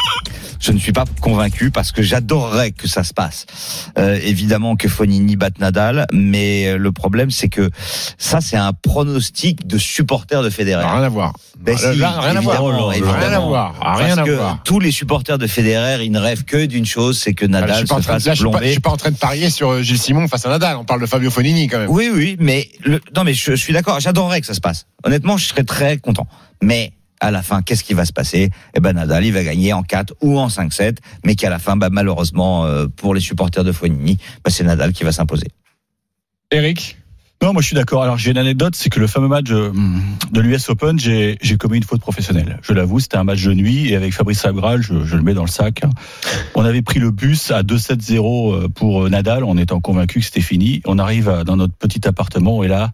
Je ne suis pas convaincu parce que j'adorerais que ça se passe. Euh, évidemment que Fonini batte Nadal, mais le problème c'est que ça c'est un pronostic de supporters de Federer. Rien à voir. Ben Là, si, là, rien à voir. Rien à voir. Rien Parce à que voir. tous les supporters de Federer, ils ne rêvent que d'une chose, c'est que Ah, là, je Nadal suis pas en se de- fasse là, je suis pas- je plomber. suis pas en train de parier sur euh, Gilles Simon face à Nadal. On parle de Fabio Fonini quand même. Oui, oui, mais non, mais je, suis d'accord. J'adorerais que ça se passe. Honnêtement, je serais très content. Mais à la fin, qu'est-ce qui va se passer? Eh ben, Nadal, il va gagner en 4 ou en 5-7, mais qu'à la fin, bah, malheureusement, euh, pour les supporters de Fonini, bah, c'est Nadal qui va s'imposer. Eric? Non, moi je suis d'accord. Alors j'ai une anecdote, c'est que le fameux match euh, de l'US Open, j'ai commis une faute professionnelle. Je l'avoue, c'était un match de nuit et avec Fabrice Sabral, je, je le mets dans le sac. On avait pris le bus à 2-7-0 pour euh, Nadal en étant convaincu que c'était fini. On arrive dans notre petit appartement et là,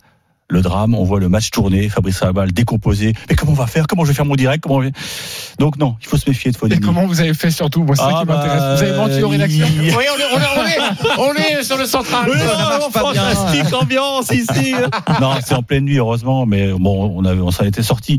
le drame, on voit le match tourner, Fabrice Sabral décomposé. Mais comment on va faire? Comment je vais faire mon direct? Comment Donc non, il faut se méfier de Et Fonini. comment vous avez fait surtout? Moi, c'est ça Ah, qui bah, m'intéresse. Vous avez menti aux rédactions Oui, on est, on est- on est- on est sur le central. Oui, ça non, pas bien. fantastique ambiance ici. non, c'est en pleine nuit heureusement, mais bon, on avait, on s'en était sorti.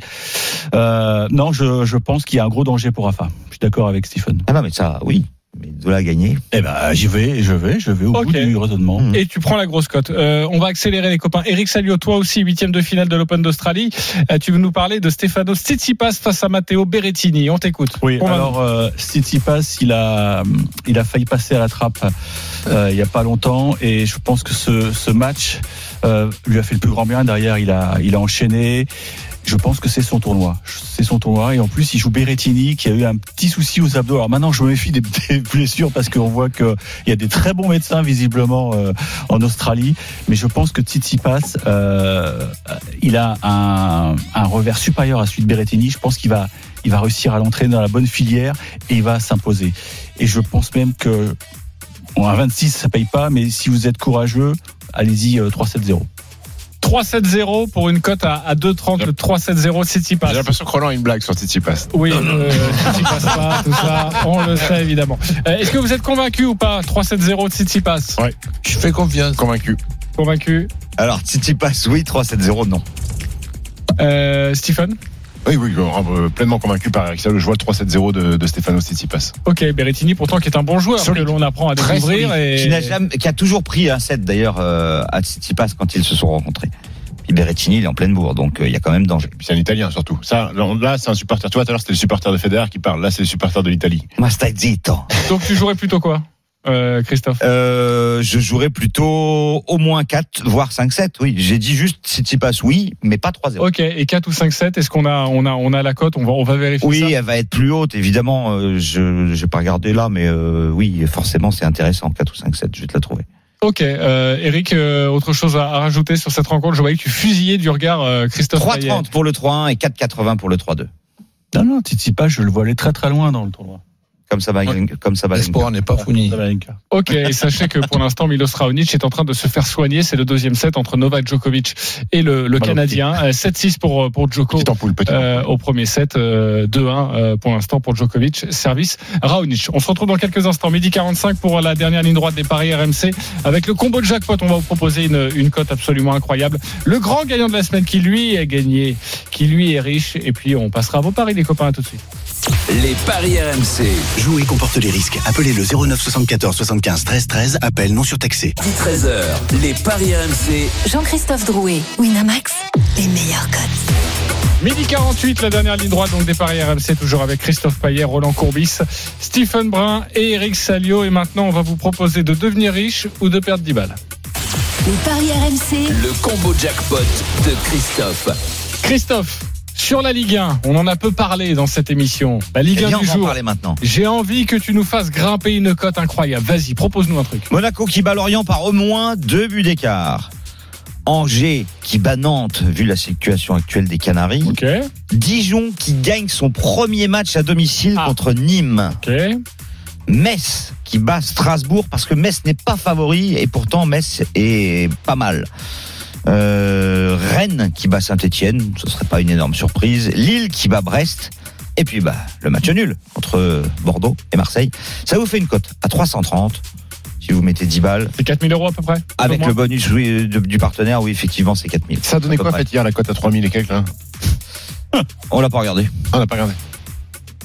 Euh, non, je, je pense qu'il y a un gros danger pour Rafa. Je suis d'accord avec Stephen. Ah non, mais ça, oui. Mais de à gagner. Eh ben, j'y vais, je vais, je vais au Ok. bout du raisonnement. Mm. Et tu prends la grosse cote. Euh, on va accélérer les copains. Eric Salio, toi aussi, huitième de finale de l'Open d'Australie. Euh, tu veux nous parler de Stefano Tsitsipas face à Matteo Berrettini. On t'écoute. Oui, alors euh, Tsitsipas, il a, il a failli passer à la trappe euh, il y a pas longtemps, et je pense que ce, ce match euh, lui a fait le plus grand bien. Derrière, il a, il a enchaîné. Je pense que c'est son tournoi. C'est son tournoi. Et en plus, il joue Berrettini, qui a eu un petit souci aux abdos. Alors maintenant, je me méfie des, blessures parce qu'on voit qu'il y a des très bons médecins, visiblement, euh, en Australie. Mais je pense que Tsitsipas, euh, il a un, un revers supérieur à celui de Berrettini. Je pense qu'il va, il va réussir à l'entraîner dans la bonne filière et il va s'imposer. Et je pense même que bon, à 26, ça paye pas, mais si vous êtes courageux, allez-y euh, 3-7-0. 3-7-0 pour une cote à, à 2,30, le 3-7-0 City Pass. J'ai l'impression que Roland a une blague sur Tsitsipas. Oui, euh, City Pass pas, tout ça, on le sait évidemment. Euh, Est-ce que vous êtes convaincu ou pas? 3-7-0 de City Pass Ouais. Je fais confiance. Convaincu. Convaincu Alors, Titi passe, oui, 3-7-0, non. euh, Stephen? Oui, oui, euh, pleinement convaincu par Eric. Je vois le 3-7-0 de, de Stefano Tsitsipas. Ok, Berrettini pourtant qui est un bon joueur Solide. que l'on apprend à Très découvrir. Et... Qui, n'a jamais- qui a toujours pris un set d'ailleurs euh, à Tsitsipas quand ils se sont rencontrés. Puis Berrettini, il est en pleine bourre, donc euh, il y a quand même danger. C'est un Italien surtout. Ça, là, c'est un supporter. Tu vois, tout à l'heure, c'était le supporter de Federer qui parle. Là, c'est le supporter de l'Italie. Ma stai zitto. Donc tu jouerais plutôt quoi? Euh, Christophe Euh, je jouerais plutôt au moins 4, voire 5-7, oui. J'ai dit juste Tsitsipas, oui, mais pas 3-0. Ok, et 4 ou 5-7, est-ce qu'on a, on a, on a la cote? On va, on va vérifier Oui, ça. elle va être plus haute, évidemment. euh, je n'ai pas regardé là, mais euh, oui, forcément, c'est intéressant. 4 ou 5-7, je vais te la trouver. Ok, euh, Eric, euh, autre chose à, à rajouter sur cette rencontre? Je voyais que tu fusillais du regard euh, Christophe Payet. 3-30 pour le 3-1 et 4-80 pour le 3-2. Non, non, Tsitsipas, je le vois aller très très loin dans le tournoi. Comme ça va, comme ça va. L'espoir n'est pas fini. Sabalenka. Ok, et sachez que pour l'instant, Milos Raonic est en train de se faire soigner. C'est le deuxième set entre Novak Djokovic et le. Canadien. Euh, 7-6 pour, pour Djoko. Petite ampoule, Euh, au premier set, euh, 2-1 euh, pour l'instant pour Djokovic, service Raonic. On se retrouve dans quelques instants, midi 45 pour la dernière ligne droite des paris RMC. Avec le combo de jackpot, on va vous proposer une, une cote absolument incroyable. Le grand gagnant de la semaine qui lui est gagné, qui lui est riche. Et puis on passera à vos paris les copains à tout de suite. Les paris RMC. Jouer comporte les risques. Appelez le 09 74 75 13 13. Appel non surtaxé. 13h. Les paris RMC. Jean-Christophe Drouet, Winamax, les meilleurs cotes. Midi 48, la dernière ligne droite donc des paris RMC, toujours avec Christophe Payet, Roland Courbis, Stephen Brun et Eric Salio. Et maintenant, on va vous proposer de devenir riche ou de perdre 10 balles. Les paris RMC, Le combo jackpot de Christophe. Christophe, sur la Ligue 1, on en a peu parlé dans cette émission. La Ligue Eh 1 bien, du on va en jour. maintenant. J'ai envie que tu nous fasses grimper une cote incroyable. Vas-y, propose-nous un truc. Monaco qui bat Lorient par au moins deux buts d'écart. Angers qui bat Nantes, vu la situation actuelle des Canaries. Dijon qui gagne son premier match à domicile Ah. contre Nîmes. Metz qui bat Strasbourg parce que Metz n'est pas favori et pourtant Metz est pas mal. Euh, Rennes qui bat Saint-Etienne, ce serait pas une énorme surprise. Lille qui bat Brest. Et puis bah le match nul entre Bordeaux et Marseille. Ça vous fait une cote à 330 si vous mettez 10 balles. C'est 4000 euros à peu près Avec le moins. bonus oui, de- du partenaire, oui, effectivement, c'est 4000. Ça a donné À peu quoi, fait, hier, la cote à 3000 et quelques, là On l'a pas regardé. Ah, On n'a pas regardé.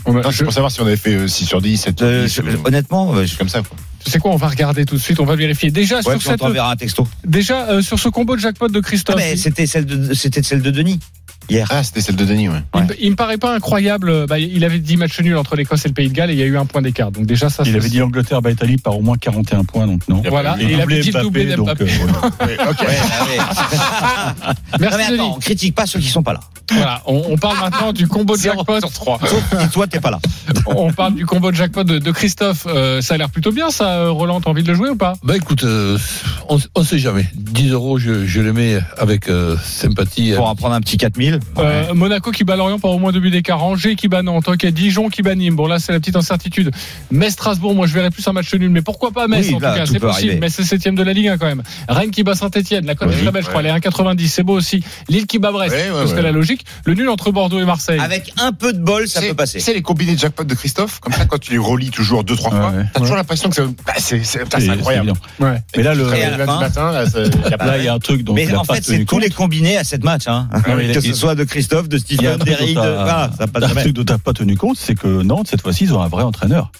On a- Non, je- c'est pour savoir si on avait fait euh, 6 sur 10, 7 sur Euh, 10. je- ou- honnêtement, euh, je, comme ça, quoi. Tu sais quoi, on va regarder tout de suite, on va vérifier. Déjà, ouais, sur, on cette, t'enverra un texto. déjà euh, sur ce combo de jackpot de Ah, Christophe, mais c'était celle de, c'était celle de Denis hier. Ah, c'était celle de Denis, ouais. il, me- il me paraît pas incroyable. euh, Bah, il avait dit match nul entre l'Écosse et le Pays de Galles et il y a eu un point d'écart. Donc déjà, ça Il avait dit Angleterre bat Italie par au moins 41 points, donc non. Voilà, Et il avait dit le doublé d'Mbappé. voilà. Ouais, ok. Ouais, ouais. Merci Non, mais Denis. on critique pas ceux qui sont pas là. Voilà, on, on parle maintenant du combo de jackpot. Sauf si toi t'es pas là. On parle du combo de jackpot de, de Christophe. Euh, ça a l'air plutôt bien, ça. euh, Roland, t'as envie de le jouer ou pas? Bah écoute, euh, on ne sait jamais. 10 euros, je, je les mets avec euh, sympathie. Pour en prendre un petit 4000. Euh, Monaco qui bat Lorient par au moins deux buts d'écart. Angers qui bat Nantes. Ok, Dijon qui bat Nîmes. Bon, là, c'est la petite incertitude. Metz, Strasbourg, moi, je verrais plus un match nul. Mais pourquoi pas Metz, Oui, en là, tout cas C'est possible. arriver. Metz, c'est septième de la Ligue 1 quand même. Rennes qui bat Saint-Etienne. La cote est Oui, très belle, je crois. Elle est 1,90. C'est beau aussi. Lille qui bat Brest. Ouais, ouais, ce serait ouais. la logique. Le nul entre Bordeaux et Marseille. Avec un peu de bol, ça peut passer. C'est les combinés de jackpot de Christophe, comme ça, quand tu les relis toujours deux, trois fois, Ouais, ouais. t'as toujours l'impression que bah, c'est c'est- putain, c'est C'est- incroyable. c'est évident. Ouais. Mais là, le, matin, il y a un truc Mais en fait, c'est tous les combinés à cette match. De Christophe, de Stephen, d'Eric, dont de... Voilà, ça passe jamais. truc dont t'as pas tenu compte, c'est que Nantes, cette fois-ci, ils ont un vrai entraîneur.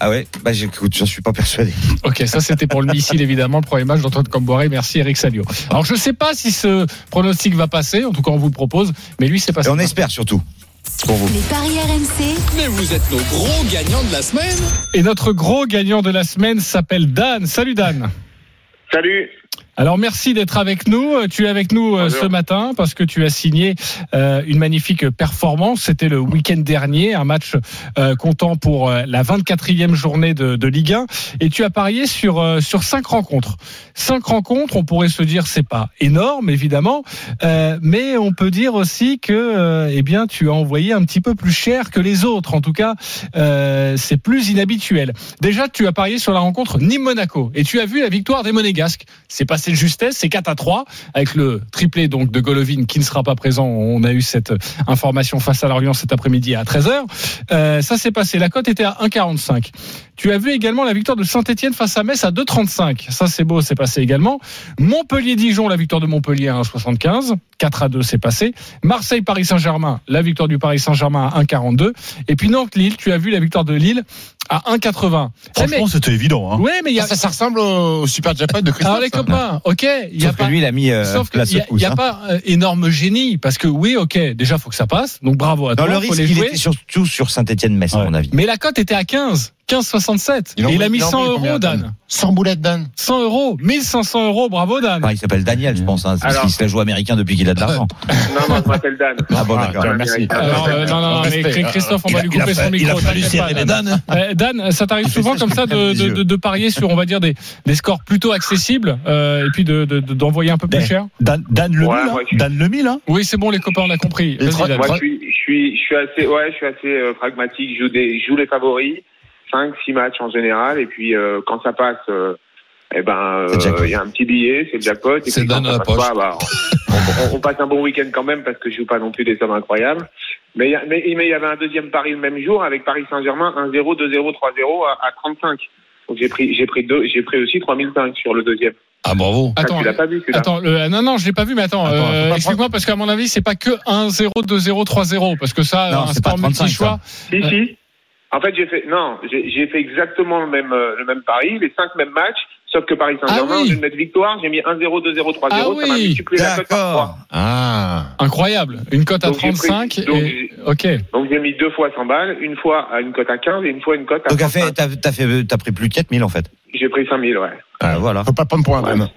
Ah ouais? Bah j'écoute, j'en suis pas persuadé. Ok, ça c'était pour le missile évidemment, le premier match d'Antoine Camboré. Merci Eric Salio. Alors je sais pas si ce pronostic va passer, en tout cas on vous le propose, mais lui c'est passé. Et on espère surtout. Pour vous. les paris RMC, Mais vous êtes nos gros gagnants de la semaine. Et notre gros gagnant de la semaine s'appelle Dan. Salut Dan. Salut. Alors merci d'être avec nous. Euh, Tu es avec nous euh, Bonjour. ce matin parce que tu as signé euh, une magnifique performance. C'était le week-end dernier, un match comptant pour la 24e journée de, de Ligue 1 et tu as parié sur sur cinq rencontres. Cinq rencontres, on pourrait se dire c'est pas énorme évidemment, mais on peut dire aussi que eh bien tu as envoyé un petit peu plus cher que les autres. En tout cas, c'est plus inhabituel. Déjà, tu as parié sur la rencontre Nîmes-Monaco et tu as vu la victoire des Monégasques. C'est passé de justesse, c'est 4 à 3 avec le triplé donc de Golovin qui ne sera pas présent. On a eu cette information face à Lorient cet après-midi à 13h. Euh, ça s'est passé. La cote était à 1,45. Tu as vu également la victoire de Saint-Etienne face à Metz à 2,35. Ça c'est beau, c'est passé également. Montpellier-Dijon, la victoire de Montpellier à 1,75. 4 à 2, c'est passé. Marseille-Paris Saint-Germain, la victoire du Paris Saint-Germain à 1,42. Et puis Nantes-Lille, tu as vu la victoire de Lille à 1,80. Franchement, c'était évident. Hein. Oui, mais il y a. Ça, ça ressemble au, super jackpot de Christophe. Alors les ça. copains, ok, il y a Sauf que pas. lui, il a mis euh, Sauf la qu'il n'y a, hein. pas euh, énorme génie parce que oui, ok, déjà faut que ça passe. Donc bravo à Dans toi, le faut risque, les il jouer. était surtout sur Saint-Etienne-Metz, à mon avis. Mais la cote était à 15, 15,67. Il il a mis il en 100 met euros, Dan. 100 boulettes, Dan. 100 euros, 1500 euros, bravo Dan. Enfin, il s'appelle Daniel, je pense. Hein, parce Alors- qu'il se la joue américain depuis qu'il a de l'argent. Non, moi, je m'appelle Dan. Ah bon, Ah, d'accord. tiens, merci. Alors, euh, non, non, non, mais Respect. Christophe, on Il va a- lui il a couper son micro. il Dan. Dan. Euh, Dan, ça t'arrive Il souvent comme ça de, de, de, de parier sur, on va dire, des, des scores plutôt accessibles euh, et puis de- de- de- d'envoyer un peu plus Ben, cher? Dan, Dan le hein. Dan le mille, hein. Oui, c'est bon, les copains, on a compris. Moi, je suis, je suis, je suis assez, ouais, je suis assez euh, pragmatique. Je joue des, je joue les favoris, 5, 6 matchs en général, et puis euh, quand ça passe, euh, eh ben, euh, il y a un petit billet, c'est le jackpot. Et C'est puis dans quand ça passe pas, bah, on, on- on passe un bon week-end quand même parce que je joue pas non plus des sommes incroyables. Mais il mais, mais il y avait un deuxième pari le même jour avec Paris Saint-Germain 1-0, 2-0, 3-0 à, à 35. Donc j'ai pris, j'ai pris deux, j'ai pris aussi 3005 sur le deuxième. Ah, bravo. Ça, Attends, tu l'as pas vu, Attends, le- non, non, je l'ai pas vu, mais attends, Attends, euh, explique-moi parce qu'à mon avis, c'est pas que 1-0, 2-0, 3-0, parce que ça, Non, un c'est pas sport 35, multi-choix. Si, si. En fait, j'ai fait, non, j'ai fait exactement le même, euh, le même pari, les cinq mêmes matchs, sauf que Paris Saint-Germain, Ah oui. lieu de mettre victoire, j'ai mis 1-0, 2-0, 3-0, Ah ça m'a oui. multiplié la cote par D'accord. 3. Ah. Incroyable. Une cote à Donc, j'ai pris- 35 donc, et, ok. Donc j'ai mis deux fois 100 balles, une fois à une cote à 15 et une fois une cote à Donc, t'as fait, 35. t'as, t'as fait, t'as pris plus de 4000 en fait. J'ai pris 5000, ouais. Ah, voilà. Faut pas prendre pour un Dan.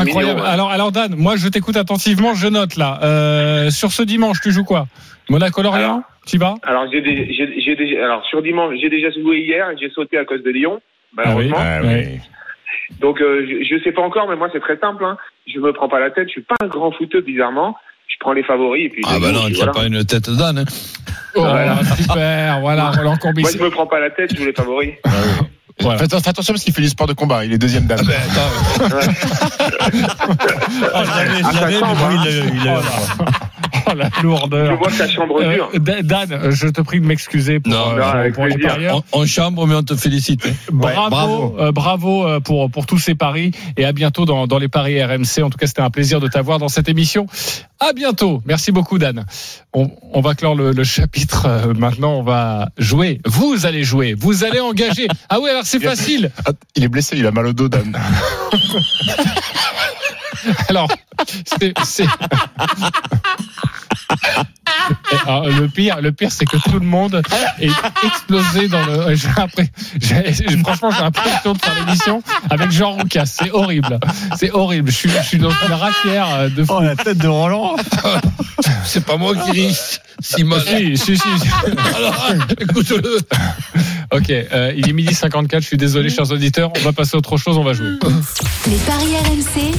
Incroyable. mignon, ouais. Alors, alors Dan, moi je t'écoute attentivement, je note là. Euh, sur ce dimanche, tu joues quoi? Monaco-Lorient Tu vas? Alors j'ai des- j'ai j'ai déjà, alors sur dimanche, j'ai déjà joué hier et j'ai sauté à cause de Lyon, malheureusement. Ah, Ouais. oui. Donc euh, je, je sais pas encore, mais moi c'est très simple. Hein. Je me prends pas la tête. Je suis pas un grand footeux bizarrement. Je prends les favoris et puis. Ah, je bah non, tu n'as voilà. pas une tête Dan. hein. Oh, Voilà. super, voilà, Roland Courbis. Moi je me prends pas la tête. Je joue les favoris. Voilà. Faites faites attention parce qu'il fait du sport de combat. Il est deuxième Dan. Ah, ben, attends. Ah, je l'avais, je ça l'avais, mais semble, bon, il l'a- l'a- Oh la Je lourdeur. vois que ta chambre Euh, dure. Da- Dan, je te prie de m'excuser pour, Non, euh, non, pour- les parieurs. On chambre, mais on te félicite. hein. Bravo, bravo. euh, bravo euh, pour pour tous ces paris et à bientôt dans, dans les paris RMC. En tout cas, c'était un plaisir de t'avoir dans cette émission. À bientôt. Merci beaucoup, Dan. On, on va clore le, le chapitre. euh, maintenant, on va jouer. Vous allez jouer. Vous allez engager. Ah oui, alors c'est facile. Ah, Il est blessé, il a mal au dos, Dan. Alors, c'est. Alors, le pire, le pire, c'est que tout le monde est explosé dans le. J'ai l'impression- j'ai- j'ai- franchement, j'ai l'impression de faire l'émission avec Jean Roucas. C'est horrible. C'est horrible. Je suis, je suis dans une raquière euh, de fou. Oh, la tête de Roland. C'est pas moi qui ris. Simon. Si, si, si. Alors, écoute-le. Ok, euh, il est midi 54. Je suis désolé, chers auditeurs. On va passer à autre chose. On va jouer. Les paris RMC,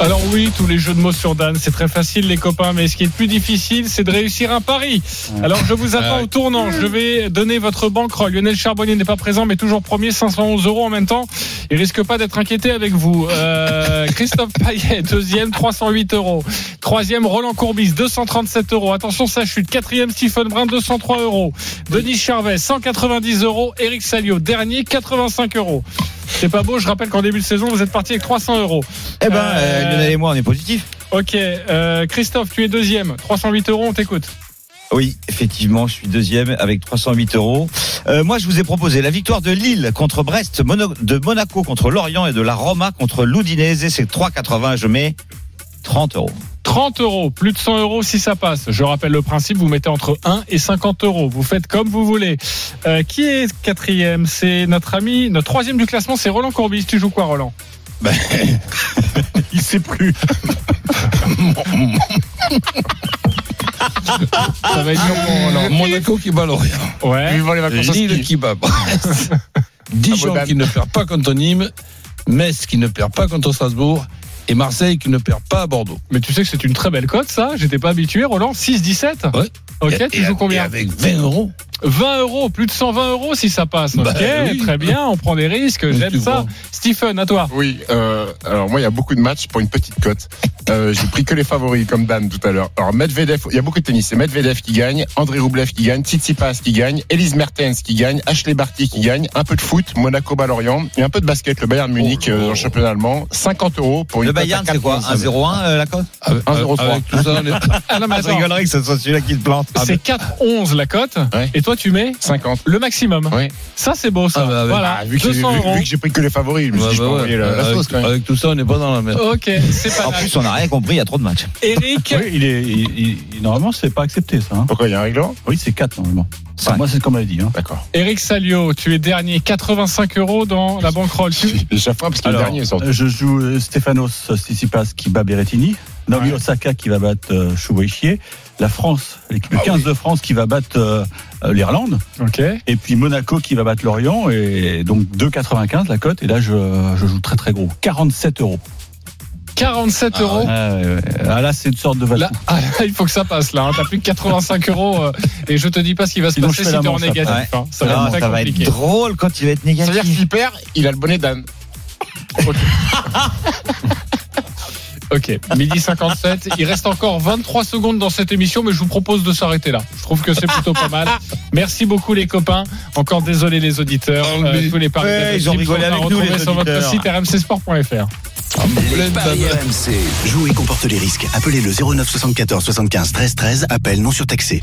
Alors oui, tous les jeux de mots sur Dan, c'est très facile les copains, mais ce qui est le plus difficile, c'est de réussir un pari. Alors je vous attends au tournant, je vais donner votre banquerolle. Lionel Charbonnier n'est pas présent, mais toujours premier, 511 euros en même temps. Il risque pas d'être inquiété avec vous. Euh, Christophe Payet, deuxième, 308 euros. Troisième, Roland Courbis, 237 euros. Attention, ça chute. Quatrième, Stephen Brun, 203 euros. Denis Charvet, 190 euros. Eric Salio, dernier, 85 euros. C'est pas beau, je rappelle qu'en début de saison, vous êtes parti avec 300 euros. Eh ben, Euh, euh, Lionel et moi, on est positif. Ok, euh, Christophe, tu es deuxième, 308 euros, on t'écoute. Oui, effectivement, je suis deuxième avec 308 euros. Euh, moi, je vous ai proposé la victoire de Lille contre Brest, Mono- de Monaco contre Lorient et de la Roma contre l'Udinese. C'est 3,80. Je mets 30 euros. 30 euros, plus de 100 euros si ça passe. Je rappelle le principe, vous mettez entre 1 et 50 euros. Vous faites comme vous voulez. Euh, qui est quatrième? C'est notre ami, notre troisième du classement, c'est Roland Courbis. Tu joues quoi, Roland? Ben, Il sait plus. Ça va être dur pour Roland. Monaco qui bat Lorient. Ouais. Vivant les vacances Lille qui bat Brest. Dijon qui ne perd pas contre Nîmes. Metz qui ne perd pas contre Strasbourg. Et Marseille qui ne perd pas à Bordeaux. Mais tu sais que c'est une très belle cote, ça. J'étais pas habitué, Roland. 6-17 Ouais. Ok, Et- tu et- joues et combien Avec 20 euros. 20 euros, plus de 120 euros si ça passe. Ok, Bah oui. très bien, on prend des risques, j'aime ça. Stephen, à toi. Oui, euh, alors moi il y a beaucoup de matchs pour une petite cote. Euh, J'ai pris que les favoris comme Dan tout à l'heure. Alors Medvedev, il y a beaucoup de tennis. C'est Medvedev qui gagne, André Roublev qui gagne, Tsitsipas qui gagne, Elise Mertens qui gagne, Ashley Barty qui gagne, un peu de foot, Monaco Balorient et un peu de basket, le Bayern Munich euh, dans le championnat allemand. 50 euros pour une Le Bayern, c'est quoi 4,11. 1-0-1 euh, la cote? Avec, 1,03. avec tout ça, Ah non, mais Je rigolerais que ce soit celui-là qui te plante. C'est 4-11 la cote. Ouais. Et toi, tu mets 50. le maximum. Oui. Ça, c'est beau, ça. Ah, bah, voilà, Ah, vu que j'ai 200 vu- euros. vu que j'ai pris que les favoris, je me suis dit, je bah la, la avec, sauce quand même. avec tout ça, on n'est pas dans la merde. Ok, c'est pas En plus, on n'a rien compris, il y a trop de matchs. Eric, Oui, il est, il- il- normalement, c'est pas accepté, ça. hein. Pourquoi il y a un règlement? Oui, c'est 4 normalement. Enfin, moi, c'est ce qu'on m'avait dit. Hein. D'accord. Eric Salio, tu es dernier, 85 euros dans la banquerolle. Tu- fois parce que le Alors, dernier surtout. je joue euh, Stefanos Tsitsipas qui bat Berrettini. Naomi Osaka qui va battre euh. La France, l'équipe de 15 de France qui va battre euh, euh, l'Irlande. Ok. Et puis Monaco qui va battre Lorient. Et donc 2,95 la cote. Et là, je, je joue très très gros. 47 euros. 47 euros. Ah, ouais, ouais. Ah, là, c'est une sorte de Là, valeur. ah, là, il faut que ça passe là. hein. T'as plus que 85 euros euh, et je te dis pas ce qui va se Sinon, passer si t'es en négatif. hein. Ça va être très ça va être drôle quand il va être négatif. qu'il perd, il a le bonnet d'Anne. Ok, midi 57. Il reste encore 23 secondes dans cette émission, mais je vous propose de s'arrêter là. Je trouve que c'est plutôt pas mal. Merci beaucoup les copains. Encore désolé les auditeurs. Oh, Euh, tous les paris Ouais, ils ont rigolé avec nous, retrouver les sur votre site rmcsport.fr. Les paris RMC. Jouer comporte les risques. Appelez le 09 74 75 13 13. Appel non surtaxé.